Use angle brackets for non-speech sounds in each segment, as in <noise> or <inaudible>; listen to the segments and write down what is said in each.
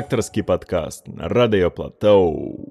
рэдактарскі падкаст на радыёплатоу.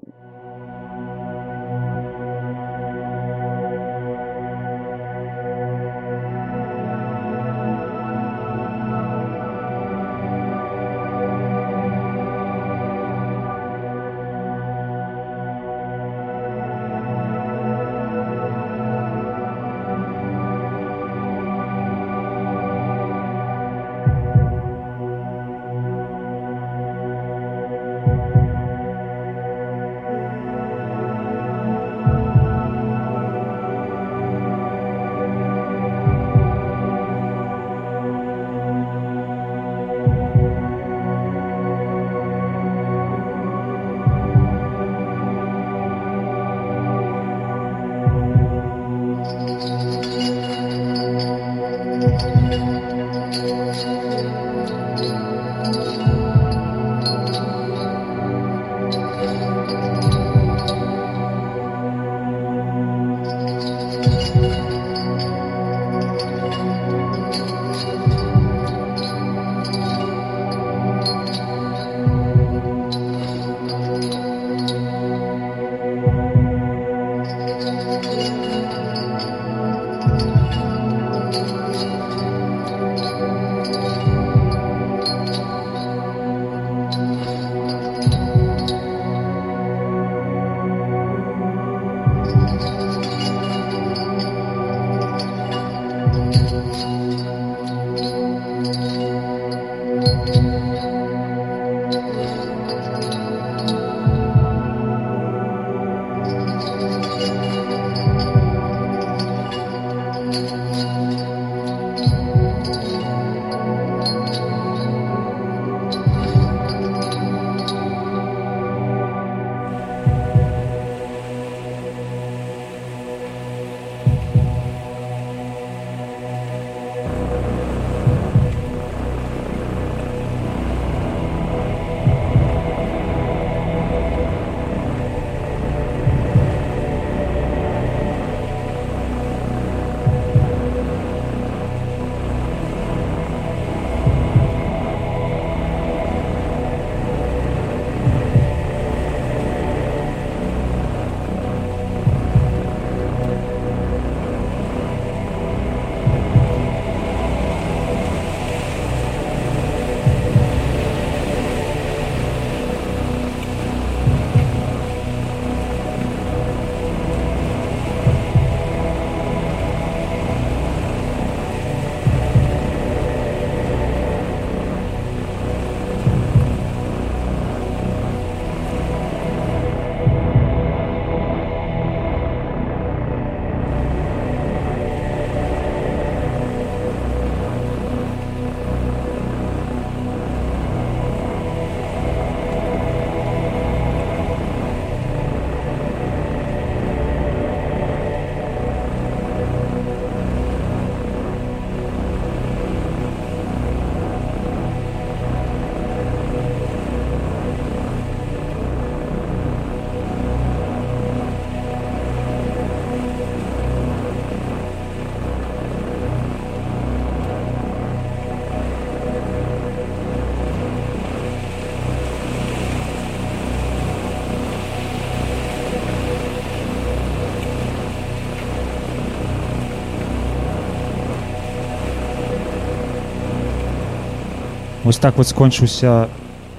Вось так вот скончыўся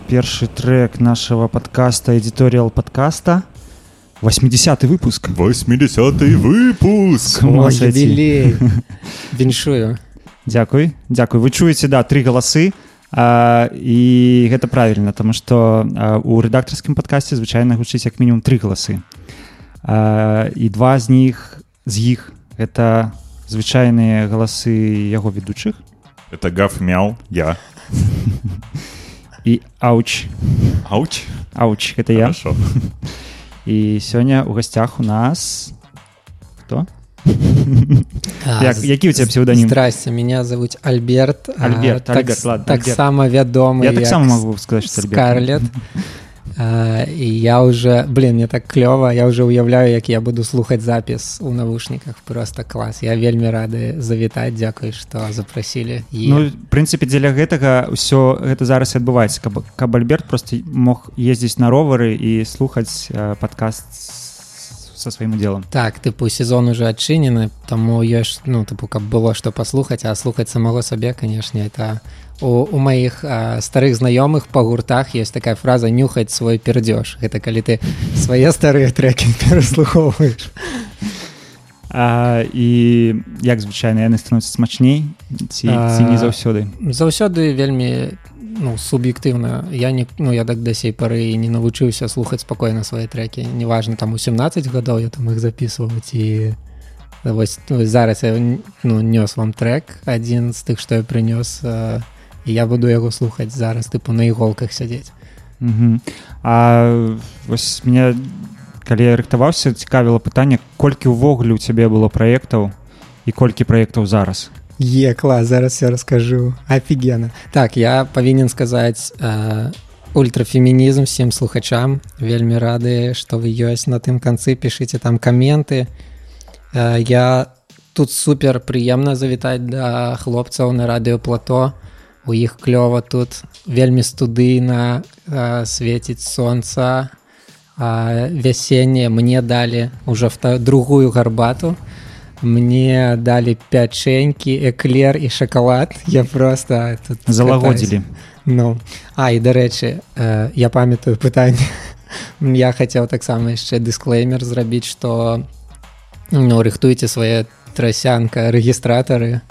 першы трек нашего подкаста эдиториал подкаста 80 выпуск. 80 выпуск! Віншую Дякуй Дякуй вы чуеце да три галасы а, і гэта правильно тому что у рэдактарскім подкасце звычайна гучыць як мінімум три галасы а, і два з них з іх это звычайныя галасы яго ведучых. Это гаф мял я і ауч ауч ауч это я. І сёння у гасцях у нас кто? Як, які у тебя псевдоним? здрасте меня зовут альберт альберт, а, альберт так, ладно, так альберт. само вядомы я таксама могу сказать что скарлет <laughs> І я уже блин мне так клёва я уже уяўляю як я буду слухаць запіс у навушніках просто клас я вельмі рады завітаць дзякуй што запрасілі і Ну, прынцыпе дзеля гэтага ўсё гэта зараз адбываецца каб каб альберт просто мог ездзіць на ровары і слухаць э, падкаст с- со сваім удзелам так тыпу сезон уже адчынены таму ёсць ну тыпу каб было што паслухаць а слухаць самого сабе канешне это у, у маіх а, старых знаёмых па гуртах есть такая фраза нюхаць свой пердзёж гэта калі ты свае старыя трекі <laughs> пераслухоўваеш а, і як звычайна яны становяцца смачней ці, ці не заўсёды. заўсёды вельмі ну суб'ектыўна я не ну я так да сей пары не навучыўся слухаць спакойна свае трекі неважна там у 17 гадоў я там іх записываць і вось ну, зараз я ну нёс вам трек адзін з тых што я прынёс э, і я буду яго слухаць зараз тыпу на іголках сядзець Угу. А вось мне калі я рыхтаваўся цікавіла пытанне колькі ўвогуле у цябе было праектаў і колькі праектаў зараз Е клас зараз я раскажу офігена так я павінен сказаць э, ультрафемінізм всем слухачам. Вельмі рады што вы ёсць на тым канцы пішыце там каменты э, я тут супер прыемна завітаць да хлопцаў на радыёплато у іх клёва тут вельмі студыйна э, свеціць сонца вясенне мне далі уже вта- другую гарбату мне далі пячэнькі эклер і шакалад я просто тут залагодзілі Ну а і дарэчы я памятаю пытанне я хацеў таксама яшчэ дысклеймер зрабіць што ну рыхтуйце свае трасянка рэгістратары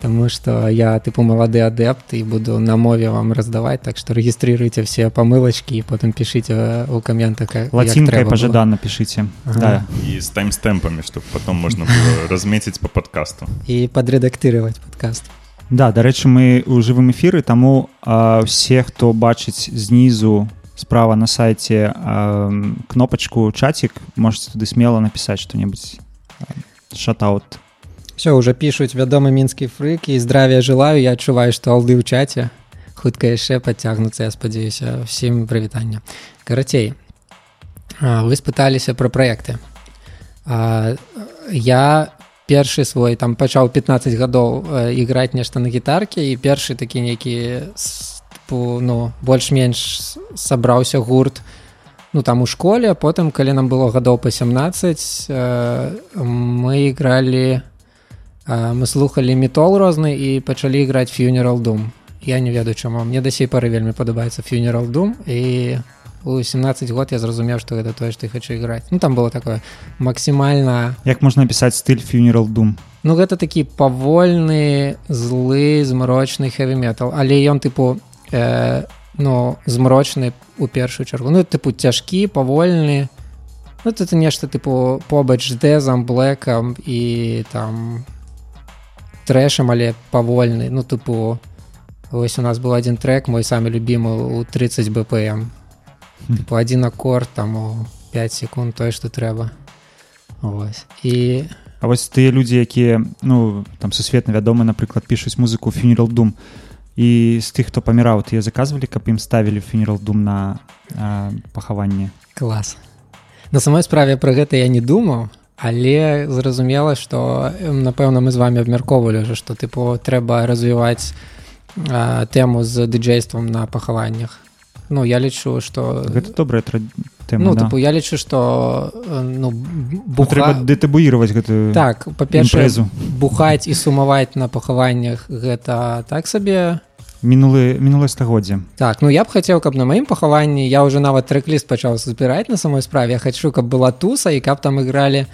Таму што я тыпу малады адэпт і буду на мове вам раздаваць так што рэгістрыруйце все памылачкі і потым пішыце ў каментах як лацінкай трэба было. пажаданна пішыце Ага. да. И с таймстемпами, чтобы потом можно было <laughs> разметить по подкасту. і падрэдактырываць падкаст да дарэчы мы ў жывым эфіры таму а, усе хто бачыць знізу справа на сайце а, кнопачку чацік можете туды смело напісаць что-небудзь шатаут все уже пішуць вядомы мінскі фрык і здравия желаю я адчуваю што алды ў чаце хутка яшчэ падцягнуцца я спадзяюся всім прывітання карацей вы спыталіся про праекты я першы свой там пачаў 15 гадоў э, іграць нешта на гітарке і першы такі нейкі ну больш-менш сабраўся гурт ну там у школе потым калі нам было гадоў па 17 э, мы ігралі э, мы слухали метол розны і пачалі іграць funeral дум я не ведаю чаму. Мне да сей пары вельмі падабаецца funeral дум і у 17 год я зразумеў што гэта тое што я хочу іграць. Ну там было такое максімальна як можна пісаць стыль funeral дум Ну гэта такі павольны злы змрочны metal. Але ён тыпу э, ну змрочны у першую чаргу. Ну тыпу цяжкі павольны. Ну, это нешта тыпу побач дэзам блэкам і там трэшам але павольны. Ну тыпу ось у нас был один трек мой самы любімы у 30 бпм. Тыпу один аккорд там у 5 секунд тое што трэба. Вось. і А вось тыя людзі якія ну там сусветна вядомы напрыклад пішуць музыку funeral дум і з тых хто паміраў тыя заказвалі каб ім ставілі funeral дум на а, пахаванне? Клас. На самой справе пра гэта я не думаў але зразумела што напэўна мы з вами абмяркоўвалі што тыпу трэба развіваць а, тэму з дыджействам на пахаваннях Ну я лічу што гэта добрая тра... тэма ну да. тыпу я лічу што ну Ну, буха... трэба дэтабуіраваць гэтую так па-першае бухаць і сумаваць на пахаваннях гэта так сабе мінулы мінулае стагоддзе. Так ну я б хацеў каб на маім пахаванні я уже нават трек-ліст пачаў збіраць на самой справе. Я хачу каб была туса і каб там ігралі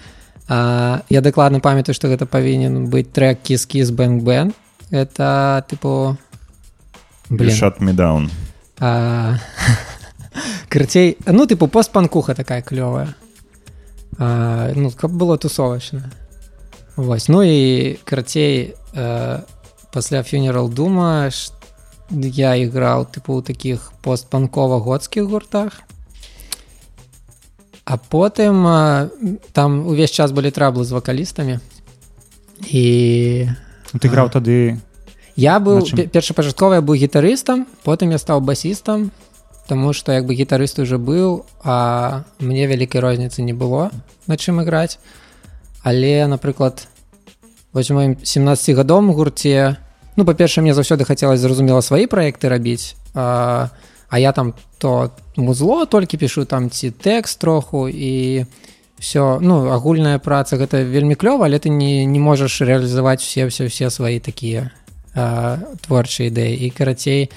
а, я дакладна памятаю што гэта павінен быць трек кіс-кіс бэнг-бэн это тыпу me down. а, <laughs> карцей ну тыпу постпанкуха такая клёвая. А, ну каб было тусовачна Вось ну і карцей э, пасля funeral дума я іграў тыпу у такіх постпанкова-годскіх гуртах а потым а, там увесь час былі траблы з вакалістамі і Ну, ты граў тады Я быў На чым? пе- першапачаткова я быў гітарыстам потым я стаў басістам Таму што як бы гітарыст уже быў, а мне вялікай розніцы не было на чым іграць. Але напрыклад вось моим 17гадом гурце ну па-перша мне заўсёды хацелось зразумела свае праекты рабіць а, а я там то музло толькі пішу там ці тэкст троху і все ну агульная праца гэта вельмі клёва але ты не не можаш реалізаваць все все все свае такія творчыя ідэі і карацей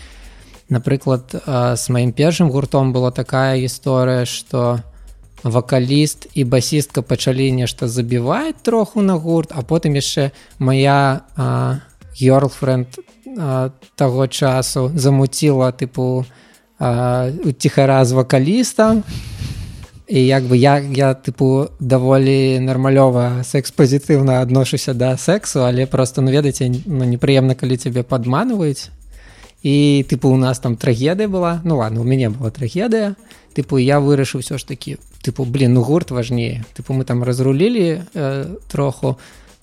напрыклад з маім першым гуртом была такая гісторыя что вакаліст і басістка пачалі нешта забіваць троху на гурт а потым яшчэ моя гёрлфренд таго часу замуціла тыпу ціхара з вакалістам і як бы я я тыпу даволі нармалёва секс-пазітыўна адношуся да сексу але просто ну ведаеце ну, непрыемна калі цябе падманваюць і тыпу у нас там трагедыя была ну ладно у мяне была трагедыя тыпу я вырашыў ўсё ж такі тыпу блин ну гурт важнее. Тыпу мы там разрулілі э, троху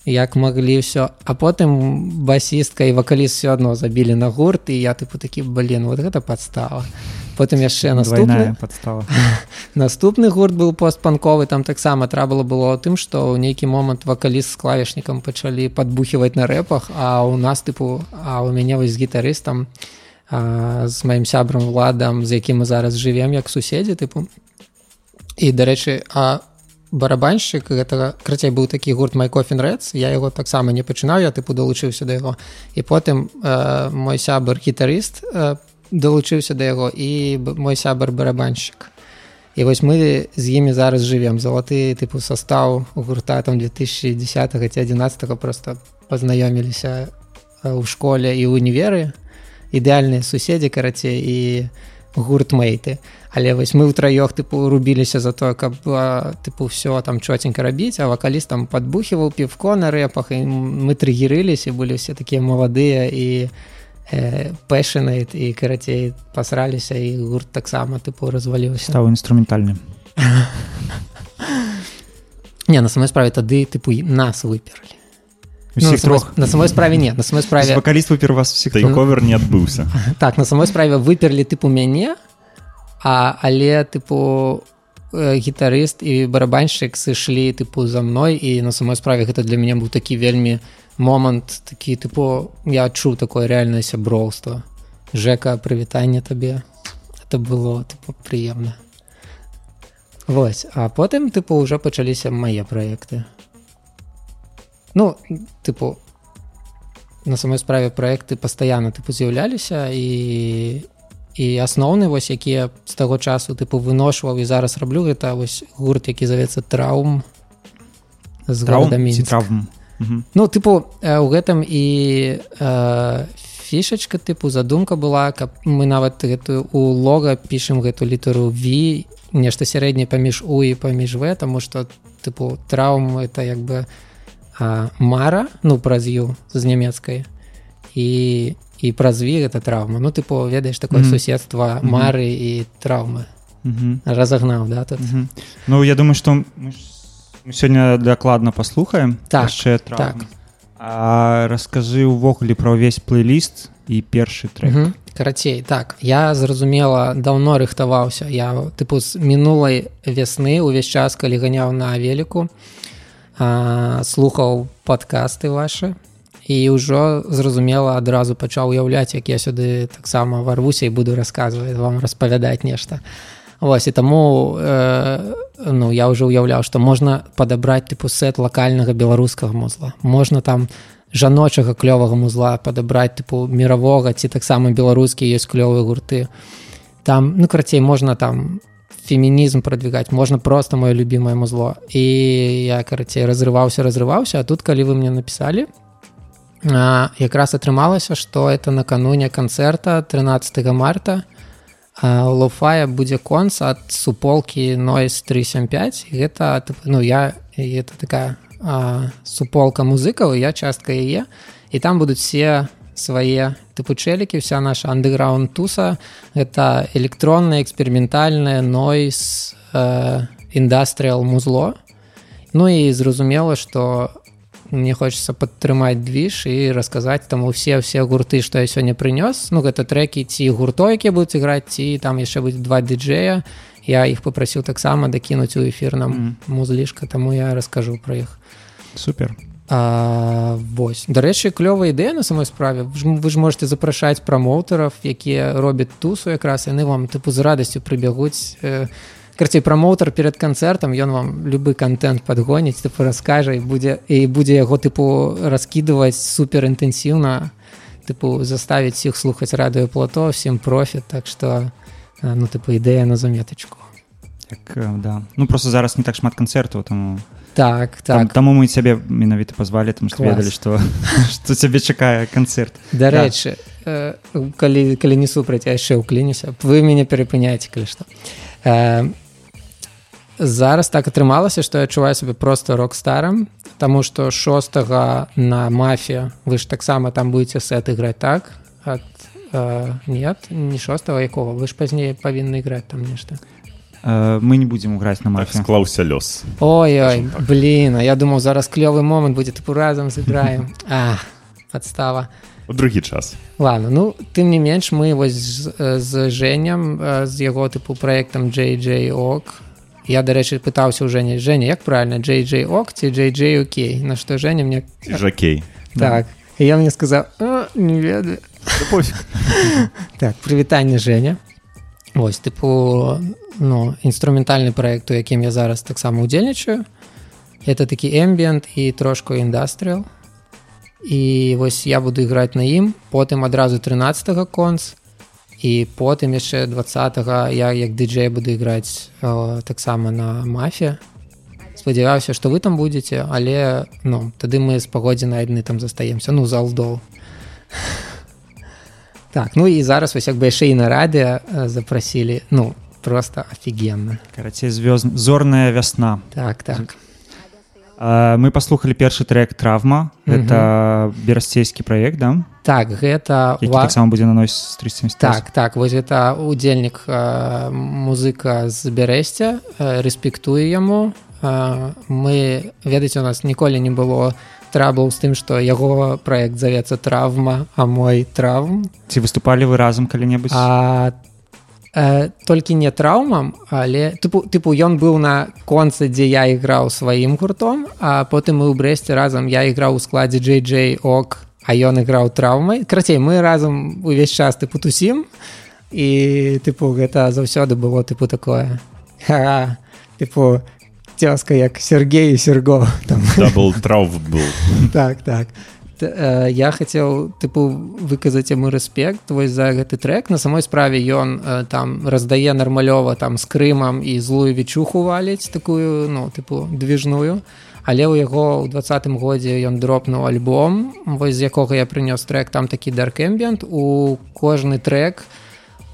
як маглі ўсё. А потым басістка і вакаліст все адно забілі на гурт і я тыпу такі блин вот гэта падстава потым яшчэ наступная подстава <laughs> наступны гурт быў постпанковы там таксама трабала было тым што ў нейкі момант вакаліст з клавішнікам пачалі падбухіваць на рэпах а у нас тыпу а у мяне вось з гітарыстам з маім сябрам ладам з якім мы зараз жывем як суседзі тыпу. І дарэчы а у барабанщик гэтага крыцей быў такі гурт майкофін рэц я яго таксама не пачынаў я тыпу далучыўся да яго. І потым э, мой сябар гітарыст э, далучыўся да яго і мой сябар барабанщик і вось мы з імі зараз жывем залаты тыпу состаў гурта там 2010 ці 11 просто пазнаёміліся ў школе і універы. Ідэальныя суседзі карацей і гурт мэйты але вось мы ўтраёх тыпу рубіліся за тое каб тыпу все там чотенька рабіць а вакаліст там падбухіваў півко на рэпах і мы трыгірыліся былі все такія маладыя і э, пэшанайт і карацей пасраліся і гурт таксама тыпу разваліўся. Стаў інструментальным. Не на самой справе тады тыпу нас выперлі Ну, на, самой, на самой справе не на самой справе вакаліст выпер вас всех ковер не адбыўся так на самой справе выперлі тыпу мяне а але тыпу э, гітарыст і барабанщик сышлі тыпу за мной і на самой справе гэта для мяне быў такі вельмі момант такі тыпу я адчуў такое рэальнае сяброўства. Жека прывітанне табе. Это было тыпу прыемна. Вось а потым тыпу ўжо пачаліся мае праекты. Ну тыпу на самой справе проекты пастаянна тыпу з'яўляліся і і асноўны вось якія з таго часу тыпу выношваў і зараз раблю гэта вось гурт які завецца траўм з градамі травм ну тыпу у гэтым і э, фішачка тыпу задумка была каб мы нават гэтую у лога пішам гэту літару v нешта сярэдняе паміж у і паміж в таму што тыпу траўм это як бы а, мара ну праз ю з нямецкай. І і праз ві гэта траўма ну тыпу ведаеш такое mm -hmm. суседства мары mm -hmm. і траўмы mm -hmm. разагнаў да тут mm -hmm. Ну я думаю что мы сёння дакладна паслухаем так яшчэ так А раскажы ўвогуле пра ўвесь плейліст і першы трек mm -hmm. карацей так я зразумела даўно рыхтаваўся я тыпу з мінулай вясны увесь час калі ганяў на веліку слухаў падкасты вашы і ўжо зразумела адразу пачаў уяўляць як я сюды таксама варвуся і буду расказваць вам распавядаць нешта. Вось і таму э, ну я ўжо ўяўляў што можна падабраць тыпу сет лакальнага беларускага музла. Можна там жаночага клёвага музла падабраць тыпу мировога ці таксама беларускі ёсць клёвыя гурты. Там ну карацей можна там фемінізм прадвигаць можна просто маё любимое музло. І я карацей разрываўся разрываўся а тут калі вы мне написали якраз атрымалася что это накануне канцэрта 13 марта лофая будзе конц ад суполки нойс 375 гэта ну я это такая а, суполка музыкаў я частка яе. І там будуць все свае тыпу чэлікі вся наша андеграунд туса. Это электронная эксперыментальная нойс індастрыал э, музло Ну і зразумела что мне хочется падтрымаць движ і расказаць таму все все гурты што я сёння прынёс ну гэта трекі ці гурто якія будуць іграць ці там яшчэ будзе два дыджея я іх попрасіў таксама дакінуць у эфір нам mm. музлішка таму я раскажу про іх супер. А, вось. Дарэчы клёвая ідэя на самой справе. Вы ж, вы ж можете запрашаць прамоўтараў якія робяць тусу якраз яны вам тыпу з радасцю прыбягуць э, карцей прамоўтар перад канцэртам ён вам любы контент падгоніць тыпу раскажа і будзе і будзе яго тыпу раскідываць супер інтэнсіўна тыпу заставіць іх слухаць радыё плато всем профіт так что ну тыпу ідэя на заметачку так, да. Ну просто зараз не так шмат канцэртаў таму так так. таму мы цябе менавіта пазвалі там што ведалі што што <laughs> цябе чакае канцэрт дарэчы да. э, калі калі не супраць яшчэ ўклінюся вы мяне перапыняеце калі што э, зараз так атрымалася што я адчуваю сабе просто рок-старам Таму што шостага на мафія вы ж таксама там будете сет іграць так? Ад э, нет не шостого якого вы ж пазней павінны іграць там нешта Э, мы не будзем граць на мафе склаўся лёс ой так. блин а я думаў зараз клёвы момант будзе тыпу разам сыграем <laughs> а подстава у другі час. Ладно ну тым не менш мы вось з, з жэнням з яго тыпу проектам JJ ок я дарэчы пытаўся ў жэне Жэня як правильно? JJ ок ці JJ Окей? На што Жэня мне жакей так. І я мне сказаў не ведаю <laughs> так прывітанне Жэня Вось тыпу ну, інструментальны праект, у якім я зараз таксама удзельнічаю. Это такі эмбіент і трошку індастрыал. І вось я буду іграць на ім, потым адразу 13 конц і потым яшчэ 20 я як дыджэй буду іграць таксама на мафе. Спадзяваўся, што вы там будзеце, але ну, тады мы з пагодзіны адны там застаемся ну залдол. <laughs> Так ну і зараз вось як бы яшчэ і на радыё запрасілі ну просто офігенна карацей звёз зорная вясна так так а, мы паслухали першы трек травма это берасцейскі праект да? Так гэта таксама будзе наносіць 370 так так вось это удзельнік музыка з бярэсця рэспектуе яму мы ведаеце у нас ніколі не было трабл з тым што яго праект завецца травма а мой травм ці выступалі вы разам калі-небудзь а э, толькі не траўмам але тыпу тыпу ён быў на концы дзе я іграў сваім гуртом а потым мы ў брэсце разам я іграў у складзе JJ ок а ён іграў траўмай крацей мы разам увесь час тыпу тусім і тыпу гэта заўсёды было тыпу такое тыпу цёзка як Сергей Серго был трав был. Так так. э, я хацеў тыпу выказаць яму рэспект вось за гэты трек. На самой справе ён э, там раздае нармалёва там з крымам і злую вечуху валіць такую ну тыпу движную. Але ў яго ў двадцатым годзе ён дропнуў альбом вось з якога я прынёс трек там такі даркэмбент у кожны трек у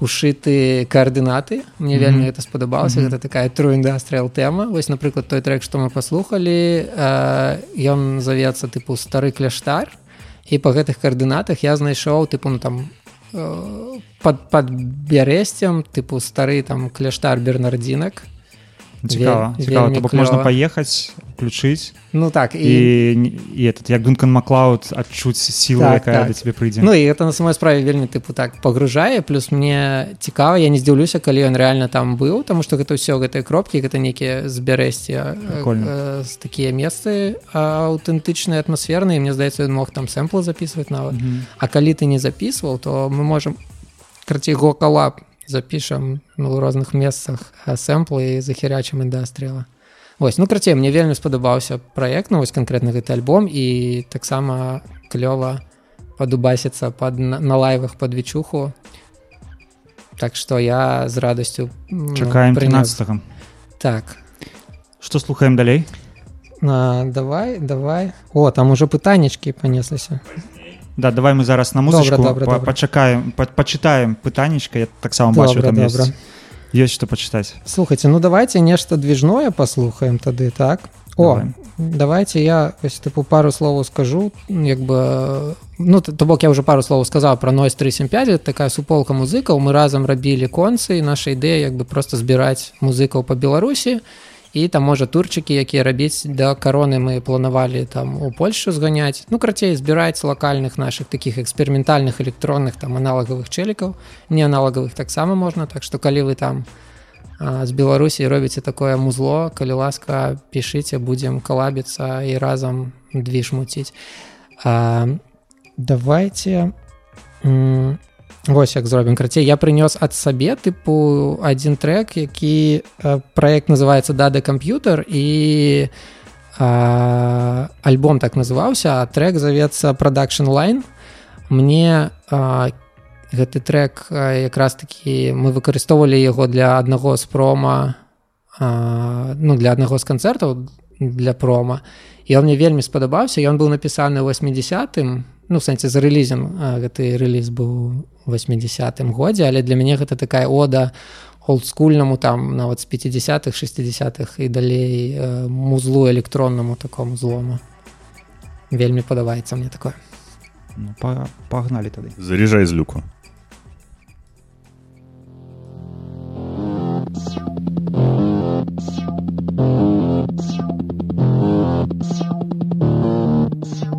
ушыты каардынаты мне вельмі mm -hmm. это спадабалася mm -hmm. гэта такая тру індастрыал тэма вось напрыклад той трек што мы паслухалі ён завецца тыпу стары кляштар і па гэтых каардынатах я знайшоў тыпу ну там под под бярэсцем тыпу стары там кляштар бернардзінак цікава, цікава, бок можна паехаць включыць ну так і, і, і этот як дункан маклауд адчуць сілу так, якая так. да тебе прыйдзе Ну і это на самой справе вельмі тыпу так пагружае плюс мне цікава я не здзіўлюся калі ён реально там быў тому что гэта ўсё гэтыя кропкі гэта нейкія збярэсці з такія месцы аўтэнтычныя атмасферныя мне здаецца ён мог там сэмплы записывать нават mm -hmm. А калі ты не записываў то мы можем карці го калап запішам ну, у розных месцах сэмплы і захірячым індастрыяла Вось ну крацей мне вельмі спадабаўся праект ну вось канкрэтна гэты альбом і таксама клёва падубасіцца пад на лайвах пад вечуху Так што я з радасцю чакаем 13 так. Что слухаем далей? А, давай давай. О там ужо пытаннічкі панеслася Да, давай мы зараз на музычку пачакаем пачытаем пытанічка я таксама бачу там добра. ёсць што пачытаць слухайте ну давайте нешта движное паслухаем тады так? О давай. давайте я ось тыпу пару словаў скажу як бы ну то бок я уже пару словаў сказаў про ной 375 такая суполка музыкаў. Мы разам рабілі концы наша ідэя як бы просто збіраць музыкаў по беларусі. і там можа турчыкі якія рабіць да кароны мы планавалі там у польшу зганяць ну крацей збіраць лакальных наших таких эксперыментальных электронных там аналагавых чэлікаў не аналагавых таксама можна так што калі вы там з беларусій робіце такое музло калі ласка пішыце будзем калабіцца і разам дві шмуціць давайте Вось як зробім крацей я прынёс ад сабе тыпу адзін трек які проект называется дада камп'ютер і а, альбом так называўся трек завецца продакшн лайн мне а, гэты трек якраз такі мы выкарыстоўвалі яго для аднаго з прома а, ну для аднаго з канцэртаў для прома і он мне вельмі спадабаўся ён быў напісаны 80-м ну сэнсе за рэлізем гэты рэліз быў 80 годзе але для мяне гэта такая ода олдскульнаму там нават з 50-х 60-х і далей э, музлу электроннаму такому злому. Вельмі падабаецца мне такое. Ну, па пагналі тады. Заряжай з люку. Thank you.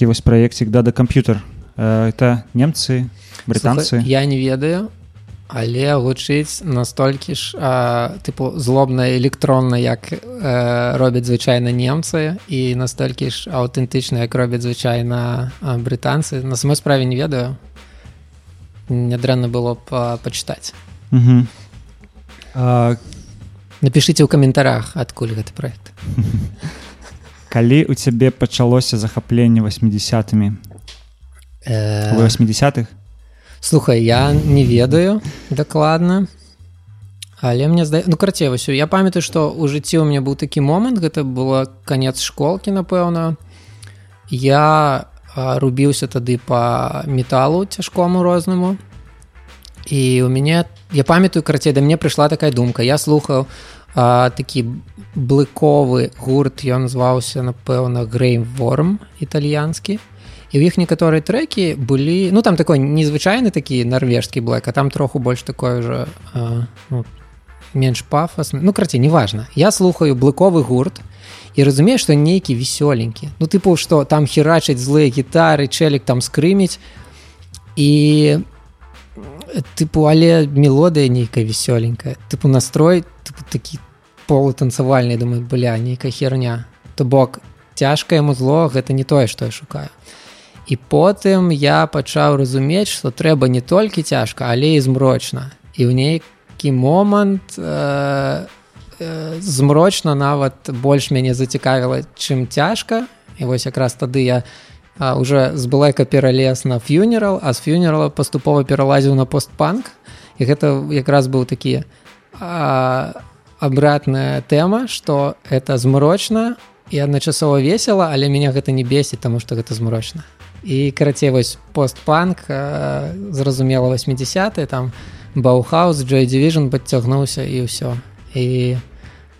Такі вось праекцік да да камп'ютер это немцы брытанцы Слухай, я не ведаю але гучыць настолькі ж а, тыпу злобна электронна як э, робяць звычайна немцы і настолькі ж аўтэнтычна як робяць звычайна брытанцы. На самой справе не ведаю. Нядрэнна было б пачытаць. Напишите ў каментарах адкуль гэты проект <laughs> калі у цябе пачалося захапленне 80-мі э... 80-х слухай я не ведаю дакладна але мне зда ну карце вось я памятаю што ў жыцці у меня быў такі момант гэта было канец школкі напэўна. Я рубіўся тады по металу цяжкому рознаму. І у мяне я памятаю карацей да мне прыйшла такая думка. Я слухаў такі блыковы гурт ён зваўся напэўна грейворм італьянскі і ў іх некаторыя трекі былі ну там такой незвычайны такі нарвежскі блэк а там троху больш такое уже а, ну, менш пафас ну краце неважна я слухаю блыковы гурт і разумею што нейкі весёленькі ну тыпу што там херачаць злыя гітары чэлік там скрыміць і тыпу але мелодыя нейкая весёленькая тыпу настрой тыпу, такі полутанцавальны думаю бля нейкая херня. То бок цяжкае музло гэта не тое што я шукаю. І потым я пачаў разумець што трэба не толькі цяжка але і змрочна. І ў нейкі момант э, э, змрочна нават больш мяне зацікавіла чым цяжка. І вось якраз тады я уже з былайка пералез на фюнерал а з фюнерала паступова пералазіў на постпанк. І гэта якраз быў такі абратная тэма што это змрочна і адначасова весела але меня гэта не бесіць таму што гэта змрочна і карацей вось постпанк зразумела 80 там баухаус джой division подцягнуўся і ўсё і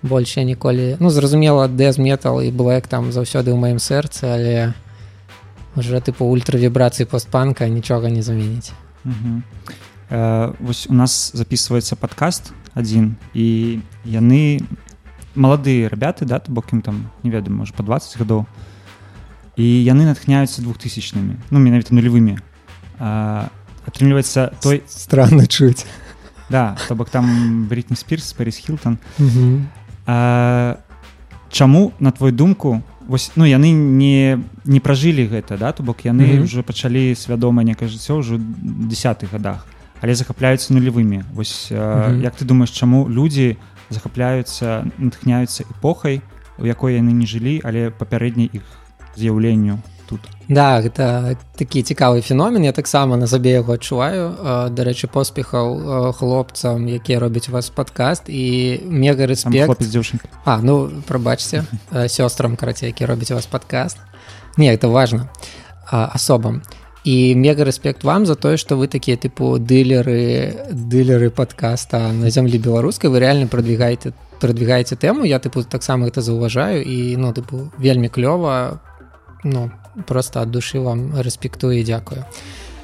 больш я ніколі ну зразумела дэз метал і было як там заўсёды ў маім сэрцы але уже тыпу ультравібрацыі постпанка нічога не заменіць э, вось у нас записывается подкаст один. І яны маладыя ребята да бок ім там не ведаю можа по 20 гадоў. І яны натхняюцца двухтысячнымі ну менавіта нулевымі. Атрымліваецца той странно чуць. Да то бок там бритні спирс парис хилтон. Чаму на твой думку вось ну яны не не пражылі гэта да то бок яны ўжо пачалі свядома некае жыццё ўжо десятых годах але захапляюцца нулевымі вось як ты думаешь чаму людзі захапляюцца натхняюцца эпохай у якой яны не жылі але папярэдні іх з'яўленню тут? Да гэта такі цікавы феномен. Я таксама на сабе яго адчуваю. Дарэчы поспехаў хлопцам якія робяць вас падкаст. І мега дзяўчын А ну прабачце сёстрам карацей які робіць вас падкаст. Не это важно асобам і мега рэспект вам за тое што вы такія тыпу дылеры дылеры падкаста на зямлі беларускай вы реально продвигаеце продвигаеце тэму я тыпу таксама гэта заўважаю і ну тыпу вельмі клёва ну просто ад душы вам рэспектую дзякую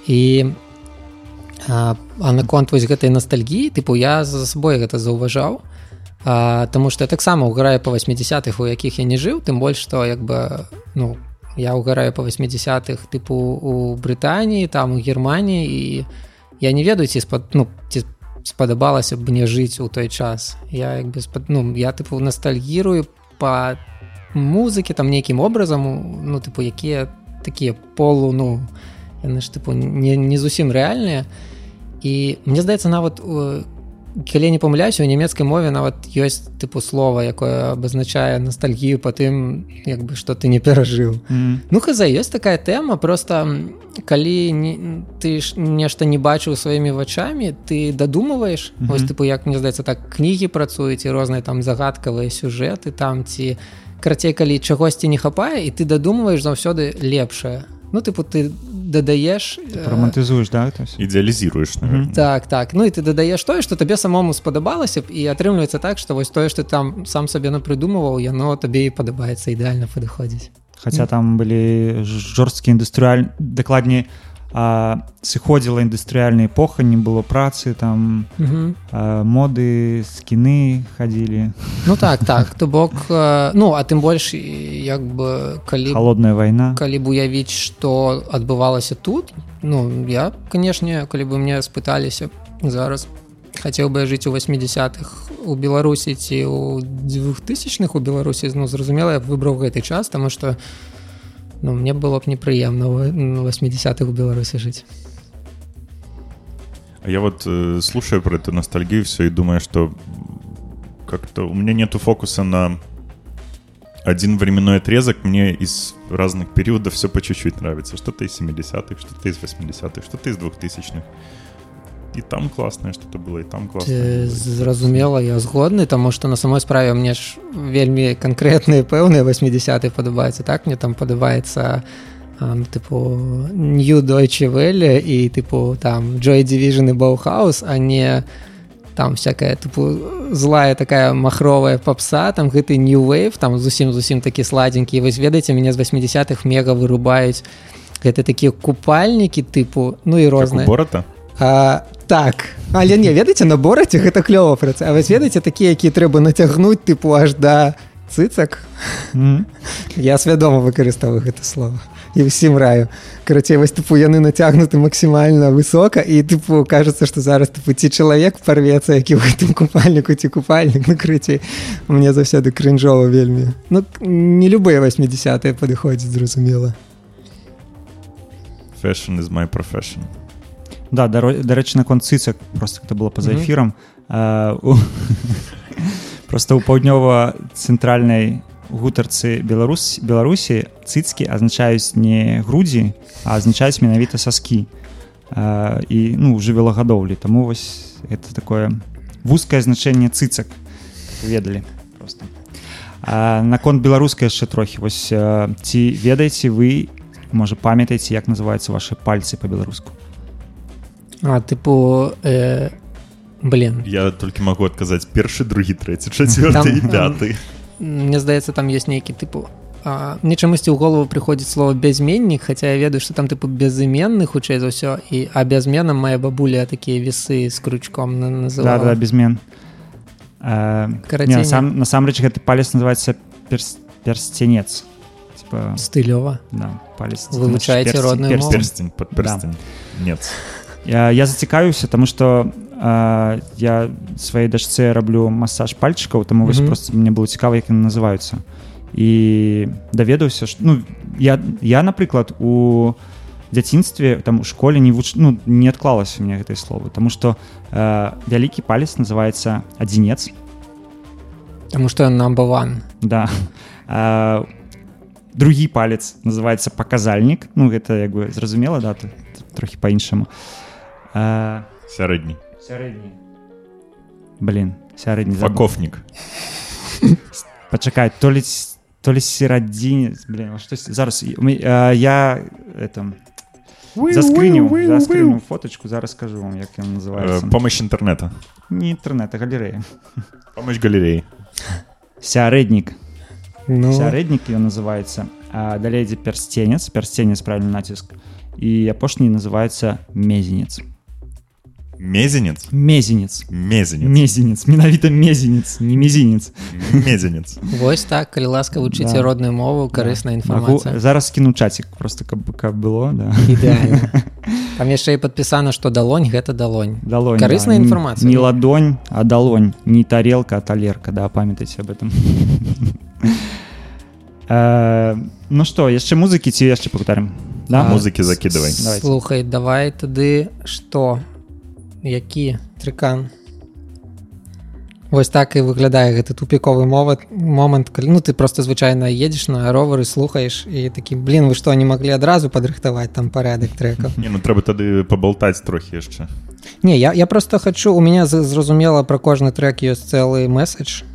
і а, а наконт вось гэтай ностальгіі тыпу я за сабой гэта заўважаў Таму што я таксама ўграю па 80-х у якіх я не жыў тым больш што як бы ну я ўгараю па 80-х тыпу у Брытаніі там у Геррманіі і я не ведаю ці спад ну ці спадабалася б мне жыць у той час. Я як бы спад ну я тыпу ностальгірую по музыкі там нейкім образам ну тыпу якія такія полу ну яны ж тыпу не, не зусім рэальныя і мне здаецца нават калі не памыляюся у нямецкай мове нават ёсць тыпу слова якое абазначае ностальгію по тым як бы што ты не перажыў mm -hmm. ну хаза ёсць такая тэма просто калі не, ты ж нешта не бачыў сваімі вачамі ты дадумываеш mm -hmm. ось тыпу як мне здаецца так кнігі працуюць і розныя там загадкавыя сюжэты там ці карацей калі чагосьці не хапае і ты дадумваеш заўсёды лепшае ну тыпу ты дадаеш романтызуеш да ідеалізіруеш mm -hmm. так так ну і ты дадаеш тое што табе самому спадабалася б і атрымліваецца так што вось тое што там сам сабе напрыдумываў яно табе і падабаецца ідэальна падыходзіць Хаця mm. там былі жорсткі індустрыяль дакладней а, сыходзіла індустрыяльная эпоха не было працы там Мгм. а, моды скіны хадзілі Ну так <laughs> так то бок ну а тым больш як бы калі холодная вайна калі б уявіць што адбывалася тут ну я канешне калі бы мне спыталіся зараз хацеў бы жыць у 80-х у беларусі ці у двухтысячных у беларусі ну зразумела я б выбраў гэты час таму што ну мне было б непрыемна у 80-х у беларусі жыць А я вот э, слушаю про эту ностальгию все и думаю, что как-то у меня нету фокуса на один временной отрезок. Мне из разных периодов все по чуть-чуть нравится. Что-то из 70-х, что-то из 80-х, что-то из 2000-х И там классное что-то было, и там классное. Ці, было, и- зразумела я згодны таму што на самой справе мне ж вельмі канкрэтныя пэўныя 80 падабаюцца так мне там падабаецца а, ну, тыпу new Deutsche Welle і тыпу там Joy Division і Баухаус а не там всякая тыпу злая такая махровая попса там гэты new wave там зусім зусім такі сладзенькі вось ведаеце мяне з 80-х мега вырубаюць гэта такія купальнікі тыпу ну і Как у розныя Борота? А, так. Але не ведаеце на бораце гэта клёва праца. А вось ведаеце такія якія трэба нацягнуць тыпу аж да цыцак? Мгм. я свядома выкарыставаю гэта слово і ўсім раю. Карацей вось тыпу яны нацягнуты максімальна высока і тыпу кажацца што зараз тыпу ці чалавек парвецца які ў гэтым купальніку ці купальнік. Ну крыцей мне заўсёды крынжова вельмі. Ну не любыя 80 падыходзяць зразумела. Fashion is my profession. Да, дарэчы, наконт цыцак просто это было па-за эфірам. <laughs> Просто ў паўднёва-цэнтральнай гутарцы Беларусь Беларусі цыцкі азначаюць не грудзі, а азначаюць менавіта саскі а, і ну жывёлагадоўлі. Таму вось это такое вузкае значэнне цыцак ведалі просто. Наконт беларускай яшчэ трохі вось ці ведаеце вы можа памятаеце як называюцца ваши пальцы па-беларуску а тыпу э, блин Я только могу отказать первый, другий, третий, четвертый и Там, пятый. Мне здаецца там ёсць нейкі тыпу а, мне чамусьці ў голову прыходзіць слово бязменнік хаця я ведаю што там тыпу безыменны хутчэй за ўсё і а бязменам моя бабуля такія весы з крючком на- да, называла да, безмен а, Карацей, сам насамрэч гэты палец называется перс, перстенец. Типа, стылёва да, палец. Вывучаеце родную перстень. Перстень, перстень. Нет. Я, я зацікавіўся тому что а, я сваёй дачцэ раблю масаж пальчыкаў таму вось Мгм. просто мне было цікава як яны называюцца і даведаўся што ну я я напрыклад у дзяцінстве там у школе не вуч ну не адклалася мне гэтай словы тому что э, вялікі палец называется адзінец Таму што number one. Да. А, другі палец называется паказальнік ну гэта як бы зразумела да трохі по-іншаму а, Сярэдні. сярэдні блин сярэдні забыл. Факовник. <laughs> пачакай то ли с- то ли серадзінец блин штось зараз і- у ме- а, я это заскрыню заскрыню фоточку зараз скажу вам як ён Э, называется Помощь интернета. не інтэрнет а галерея <laughs> Помощь галереи. сярэднік ну, сярэднік ён называется а далей ідзе пярсценец пярсценец правильно націск і апошні называется мезенец Мезенец? мезенец Мезенец. мезенец менавіта мезенец не мезінец Мезенец. вось так калі ласка вучыце Да. родную мову карысная Магу інфармацыя зараз кіну чацік просто каб каб было да ідэальна <laughs> там яшчэ і падпісана што далонь гэта далонь далонь Карысная да. Не- інфармацыя. не ладонь а далонь не тарелка а талерка да памятайце об этом <laughs> Э, ну что яшчэ музыкі ці яшчэ пагутарым да А, Музыкі закидывай. Давайте. слухай давай тады што які трыкан Вось так і выглядае гэты тупіковы моват момант калі ну ты просто звычайна едзеш на ровары слухаеш і такі блин вы што не маглі адразу падрыхтаваць там парадак трекаў? <laughs> Не, ну трэба тады пабалтаць трохі яшчэ. Не я, я просто хочу у меня зразумела пра кожны трек ёсць цэлы месседж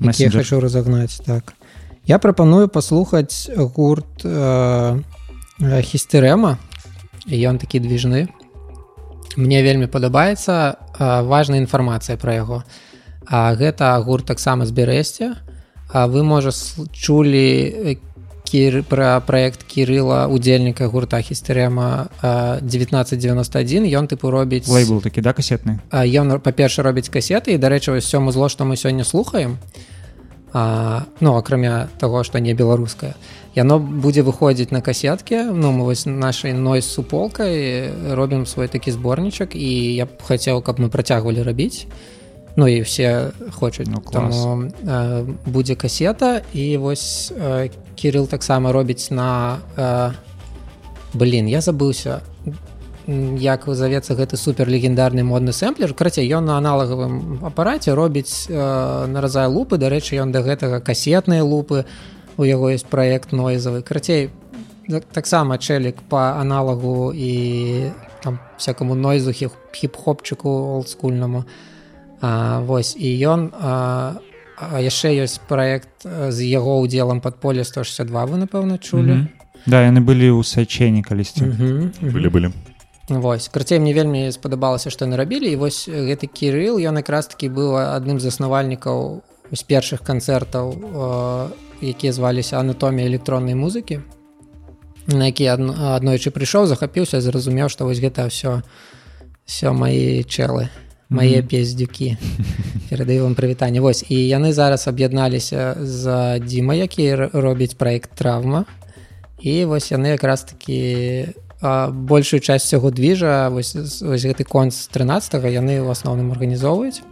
я хочу разогнаць так. Я прапаную паслухаць гурт э, э, хістэрэма і ён такі движны мне вельмі падабаецца важная інфармацыя пра яго. А гэта гурт таксама з бярэсце а вы можа чулі э, кір пра праект кірыла удзельніка гурта хістэрема 1991 ён тыпу робіць лейбл такі да касетны? Ён па-перша робіць касеты. І дарэчы вось сёму зло што мы сёння слухаем а, ну акрамя таго што не беларускае яно будзе выходзіць на касеткі ну мы вось нашай ной суполкай робім свой такі зборнічак і я б хацеў каб мы працягвалі рабіць ну і все хочуць Ну, таму э, будзе касета і вось э, кірыл таксама робіць на э, блин я забыўся як завецца гэты супер легендарны модны сэмплер крацей ён на аналагавым апараце робіць э, наразае лупы дарэчы ён да гэтага касетныя лупы у яго есть праект нойзавы крацей так- таксама чэлік по аналагу і там всякаму нойзу хіп- хіп-хопчыку олдскульнаму а, вось і ён а, а яшчэ ёсць праект э, з яго ўдзелам пад поле 162 вы напэўна чулі Мгм. да яны былі ў сайчэні калісьці Мгм, мгм. Былі былі. Вось. Карцей мне вельмі спадабалася што яны рабілі і вось гэты кірыл ён якраз такі быў адным з заснавальнікаў з першых канцэртаў э, якія зваліся анатомія электроннай музыкі на які адно- аднойчы прыйшоў захапіўся зразумеў што вось гэта ўсё все мои чэлы мае Мгм. пездзюкі. <laughs> Перадаю вам прывітанне. Вось і яны зараз аб'ядналіся за дзіма які робіць праект траўма і вось яны якраз такі а, большую часть цяго движа вось, з- вось гэты конц 13 яны ў асноўным арганізоўваюць.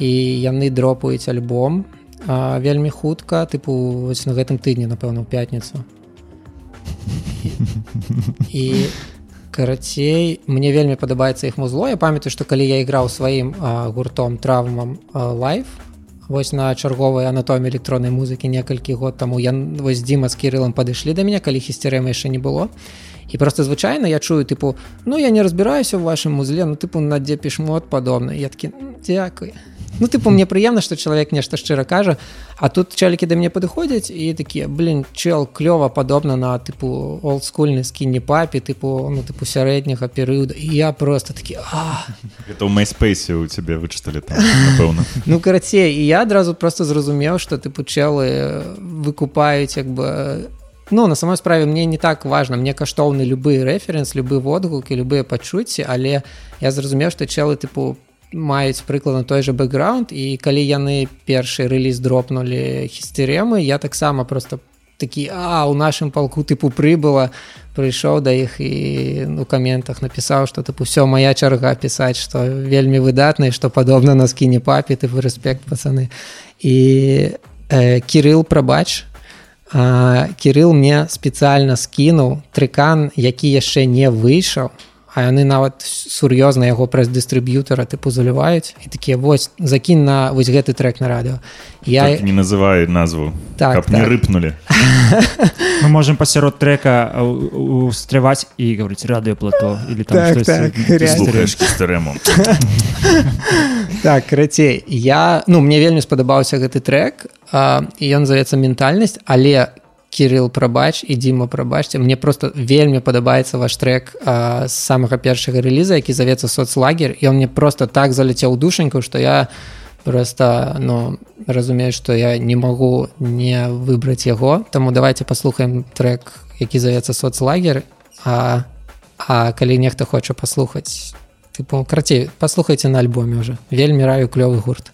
І яны дропаюць альбом а, вельмі хутка тыпу вось на гэтым тыдні напэўна ў пятніцу. І карацей мне вельмі падабаецца іх музло. Я памятаю што калі я іграў сваім гуртом травмам лайф вось на чарговай анатоміі электроннай музыкі некалькі год таму я вось дзіма з кірылам падышлі да мяне калі хісцерэма яшчэ не было і просто звычайна я чую тыпу ну я не разбіраюся ў вашым музле ну тыпу на дзе пішмот падобны я такі «М, дзякуй ну тыпу мне прыемна што чалавек нешта шчыра кажа а тут чалікі да мне падыходзяць і такія блин чел клёва падобна на тыпу олдскульны скінні папі тыпу ну тыпу сярэдняга перыяда і я просто такі а Это ў майспейсе у цябе вычыталі там напэўна <laughs> ну карацей і я адразу просто зразумеў што тыпу чэлы выкупаюць як бы ну на самой справе мне не так важно. Мне каштоўны любы рэферэнс любы водгук і любыя пачуцці але я зразумеў што чэлы тыпу маюць прыкладна той же бэкграунд. І калі яны першы рэліз дропнулі хістеремы я таксама просто такі а у нашым палку тыпу прыбыла прыйшоў да іх і у каментах напісаў што тыпу все моя чарга пісаць што вельмі выдатна што падобна на скіне папе ты рэспект пацаны і э, кірыл прабач а, кірыл мне спецыяльна скінуў трыкан які яшчэ не выйшаў а яны нават сур'ёзна яго праз дыстрыб'ютара тыпу заліваюць і такія вось закінь на вось гэты трек на радыо я так, не называй назву. Так, каб не так. рыпнули мы можем пасярод трека у- устряваць і гаварыць радыёплато или там Так, штось, так, <laughs> так карацей я ну мне вельмі спадабаўся гэты трек а, і ён завецца ментальнасць але кірыл прабач і дзіма прабачце мне просто вельмі падабаецца ваш трек а, з самага першага рэліза які завецца соцлагер ён мне просто так заляцеў душеньку што я просто ну разумею што я не магу не выбраць яго таму давайте паслухаем трек які завецца соцлагер а а калі нехта хоча паслухаць тыпу крацей паслухайце на альбоме уже вельмі раю клёвы гурт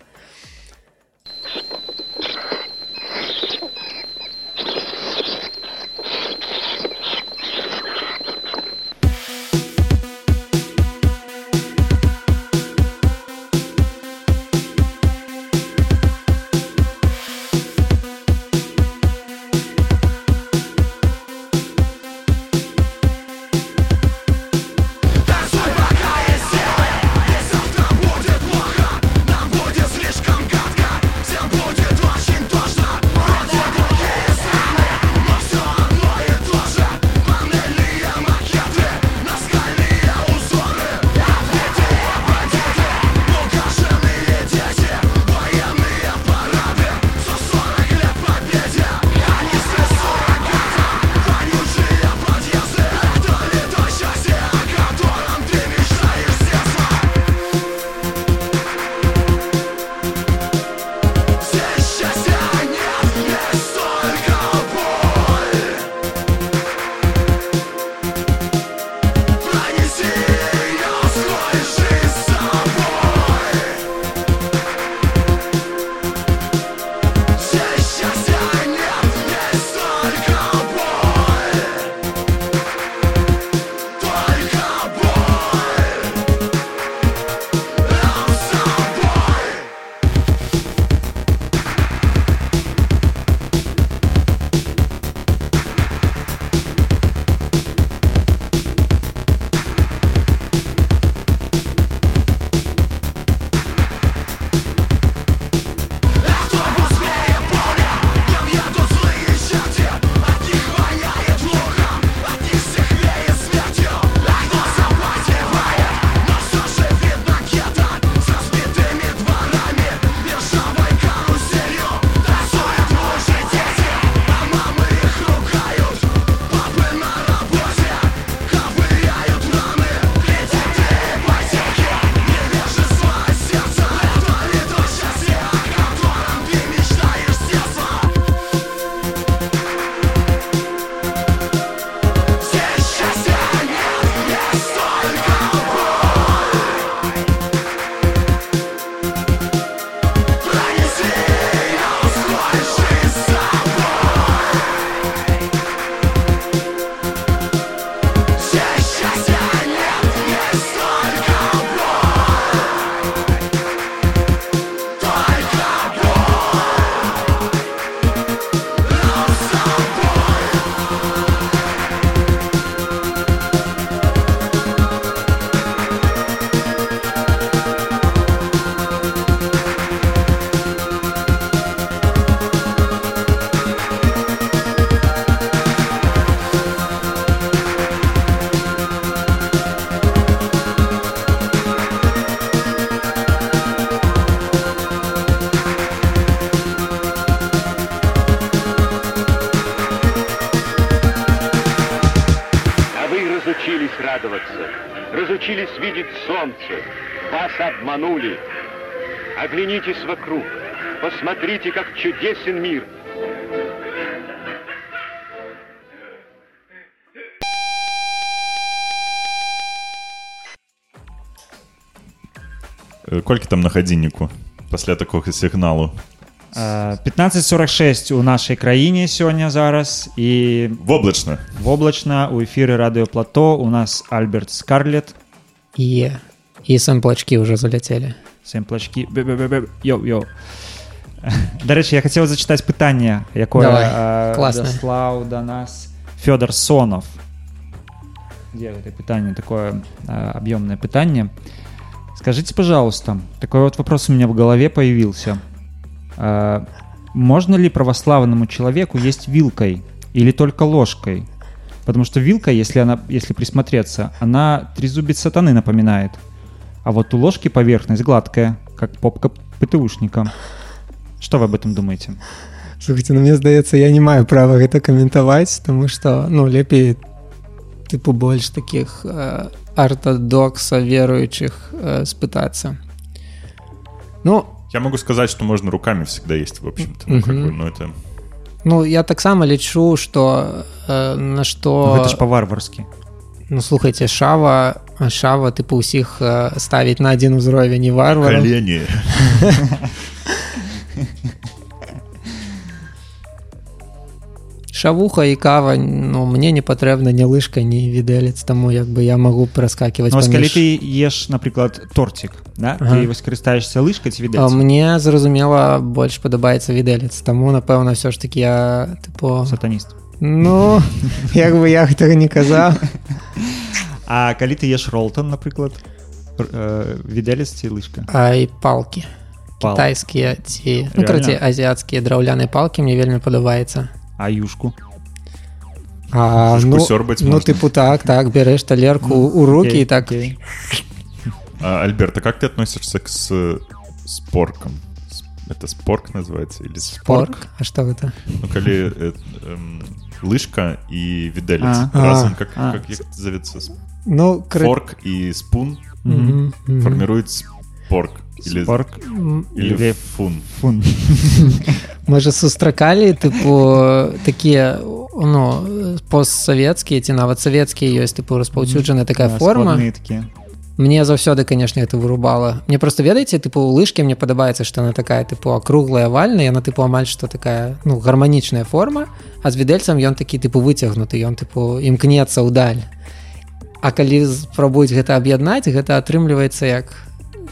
обманули. Оглянитесь вокруг, посмотрите, как чудесен мир. Э, Колькі там на гадзінніку пасля такога сігналу 1546 у нашай краіне сёння зараз і воблачна воблачна у эфіры радыёплато у нас альберт скарлет І, і сэмплачкі ўжо заляцелі. сэмплачкі йо дарэчы я хацеў зачытаць пытанне якое Давай, а, класнае. даслаў да нас Фёдор сонов где это пытанне такое а, объемное пытанне скажите пожалуйста такой вот вопрос у меня в голове появился А, можно ли православному человеку есть вилкой или только ложкой потому что вилка если она если присмотреться она трезубец сатаны напоминает а вот у ложки поверхность гладкая как попка птушника что вы об этом думаете Слухайте, ну мне здаецца, я не маю права гэта каментаваць, таму што ну лепей тыпу больш такіх э, артадокса веруючых э, спытацца. Ну, я могу сказать что можно руками всегда есть в общем-то ну, как Мгм. бы, ну это ну я таксама лічу, што э, на што гэта ж по-варварски ну слухайте шава шава тыпу ўсіх э, ставіць на адзін узровень і варвараў колени шавуха і кава ну мне не патрэбна ні лыжка ні відэлец таму як бы я магу праскакиваць Ну, вось калі паміж... ты еш напрыклад тортик да? Ага. ты вось карыстаешься лыжкай ці А відаць мне зразумела больш падабаецца відэлец таму напэўна ўсё ж таки я тыпо сатаніст. ну <laughs> як бы я гэтага не казаў А калі ты еш ролтон напрыклад э, відэлец ці лыжка а і палки Пал. кітайскія ці ну, Реально? карацей азіяцкія драўляныя палки мне вельмі падабаецца а юшку а Шишку ну, сёрбаць ну можна. тыпу так так бярэш талерку у руки Окей, і так окей. А, Альберт, а как ты относишься к с, споркам? С- Это спорк называется? Или спорк? порк а что гэта Ну, коли э, эм, лыжка и виделец. А. Разом, А. как, А. как их зовется? С- ну кра- Форк и спун Мгм, мгм. формируют спорк. Или, Спорк или Или- фун. фун <laughs> мы же сустракалі тыпу такія ну постсавецкія ці нават савецкія ёсць тыпу распаўсюджаная такая Да, форма такія мне заўсёды канешне это вырубала мне просто ведаеце тыпу у лыжкі мне падабаецца што она такая тыпу акруглая вальная яна тыпу амаль што такая ну гарманічная форма а з відэльцам ён такі тыпу выцягнуты ён тыпу імкнецца ўдаль А калі спрабуюць гэта аб'яднаць гэта атрымліваецца як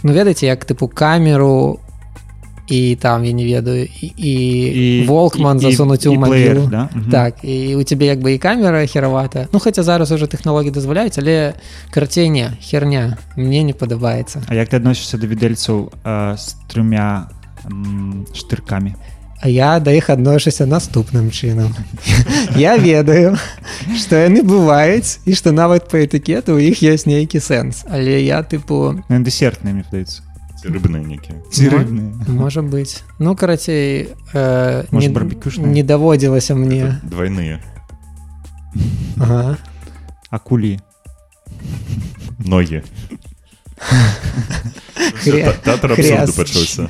ну ведаеце як тыпу камеру і там я не ведаю і, і, волкман і- і- засунуць у магілу да? Мгм. так і у цябе як бы і камера херавата. Ну хаця зараз уже тэхналогіі дазваляюць але карацей не херня. Мне не падабаецца. А як ты адносішся да відэльцаў э, з трымя штыркамі? А я да іх адношуся наступным чынам я ведаю што яны бываюць і што нават па этыкету у іх ёсць нейкі сэнс але я тыпу Ну, дэсертныя мне падаецца Эти рыбные некие. ці рыбныя можа быць ну карацей э, не, не даводзілася мне Это Двойные. ага. акулі абсурду пачаўся.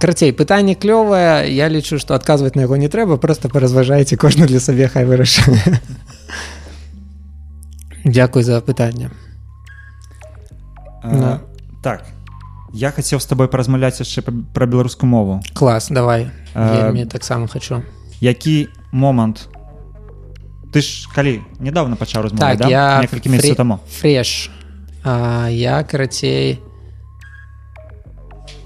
Карацей пытанне клёвае я лічу што адказваць на яго не трэба просто паразважайце кожны для сабе хай вырашае Дякуй за пытанне А, Да. так. Я хацеў з табой паразмаўляць яшчэ па- пра беларускую мову. Клас давай. Вельмі таксама хочу. Які момант? Ты ж калі недавно пачаў размовляць Так, да? я некалькі месяцаў таму фреш. А, я карацей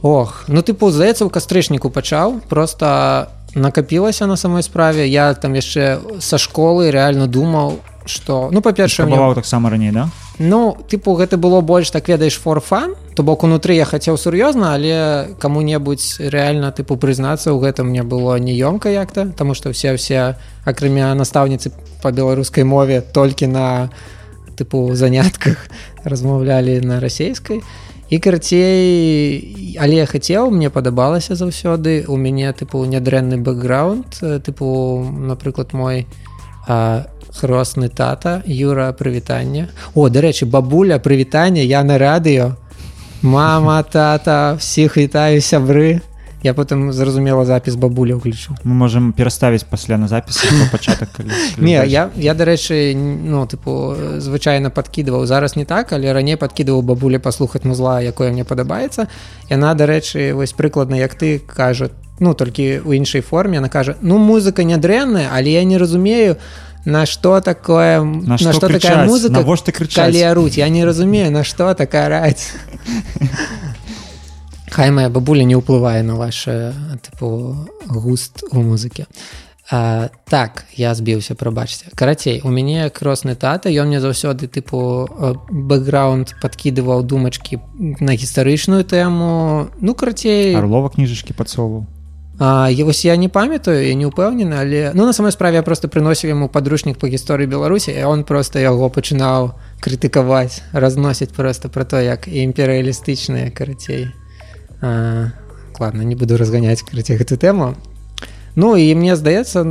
Ох ну тыпу здаецца у кастрычніку пачаў просто накапілася на самой справе. Я там яшчэ са школы реально думаў что ну па-першае мне таксама раней да? Ну тыпу гэта было больш так ведаеш форфан то бок унутры я хацеў сур'ёзна але каму-небудзь рэальна тыпу прызнацца ў гэтым мне было неёмка як-то Таму што все все акрамя настаўніцы по беларускай мове толькі на тыпу занятках <laughs> размаўлялі на расейскай. і карацей але я хацеў мне падабалася заўсёды у мяне тыпу нядрэнны бэкграунд. Тыпу напрыклад мой а, хросны тата юра прывітанне о дарэчы бабуля прывітанне я на радыё мама тата всіх вітаю сябры я потым зразумела запіс бабуля ўключу мы можем пераставіць пасля на запіс пачатак <laughs> не я я дарэчы ну тыпу звычайна подкидываў зараз не так але раней подкидываў бабуля паслухаць музла якое мне падабаецца. Яна дарэчы вось прыкладна як ты кажа ну толькі ў іншай форме она кажа ну музыка нядрэнная але я не разумею на что такое На на што что такая крычаць? музыка Навошта крычаць? калі аруць я не разумею на что такая раць <laughs> хай моя бабуля не ўплывае на ваше тыпу густ у музыкі а, так я збіўся прабачце карацей у мяне кросны тата ён мне заўсёды тыпу бэкграунд подкидываў думачки на гістарычную тэму ну карацей Арлова кніжачкі падсову А, я вось я не памятаю я не ўпэўнены але ну на самой справе я просто прыносіў яму падручнік по гісторыі беларусі і он просто яго пачынаў крытыкаваць разносіць просто про то як імперыялістычныя карацей а, ладно не буду разганяць карацей гэту тэму Ну і мне здаецца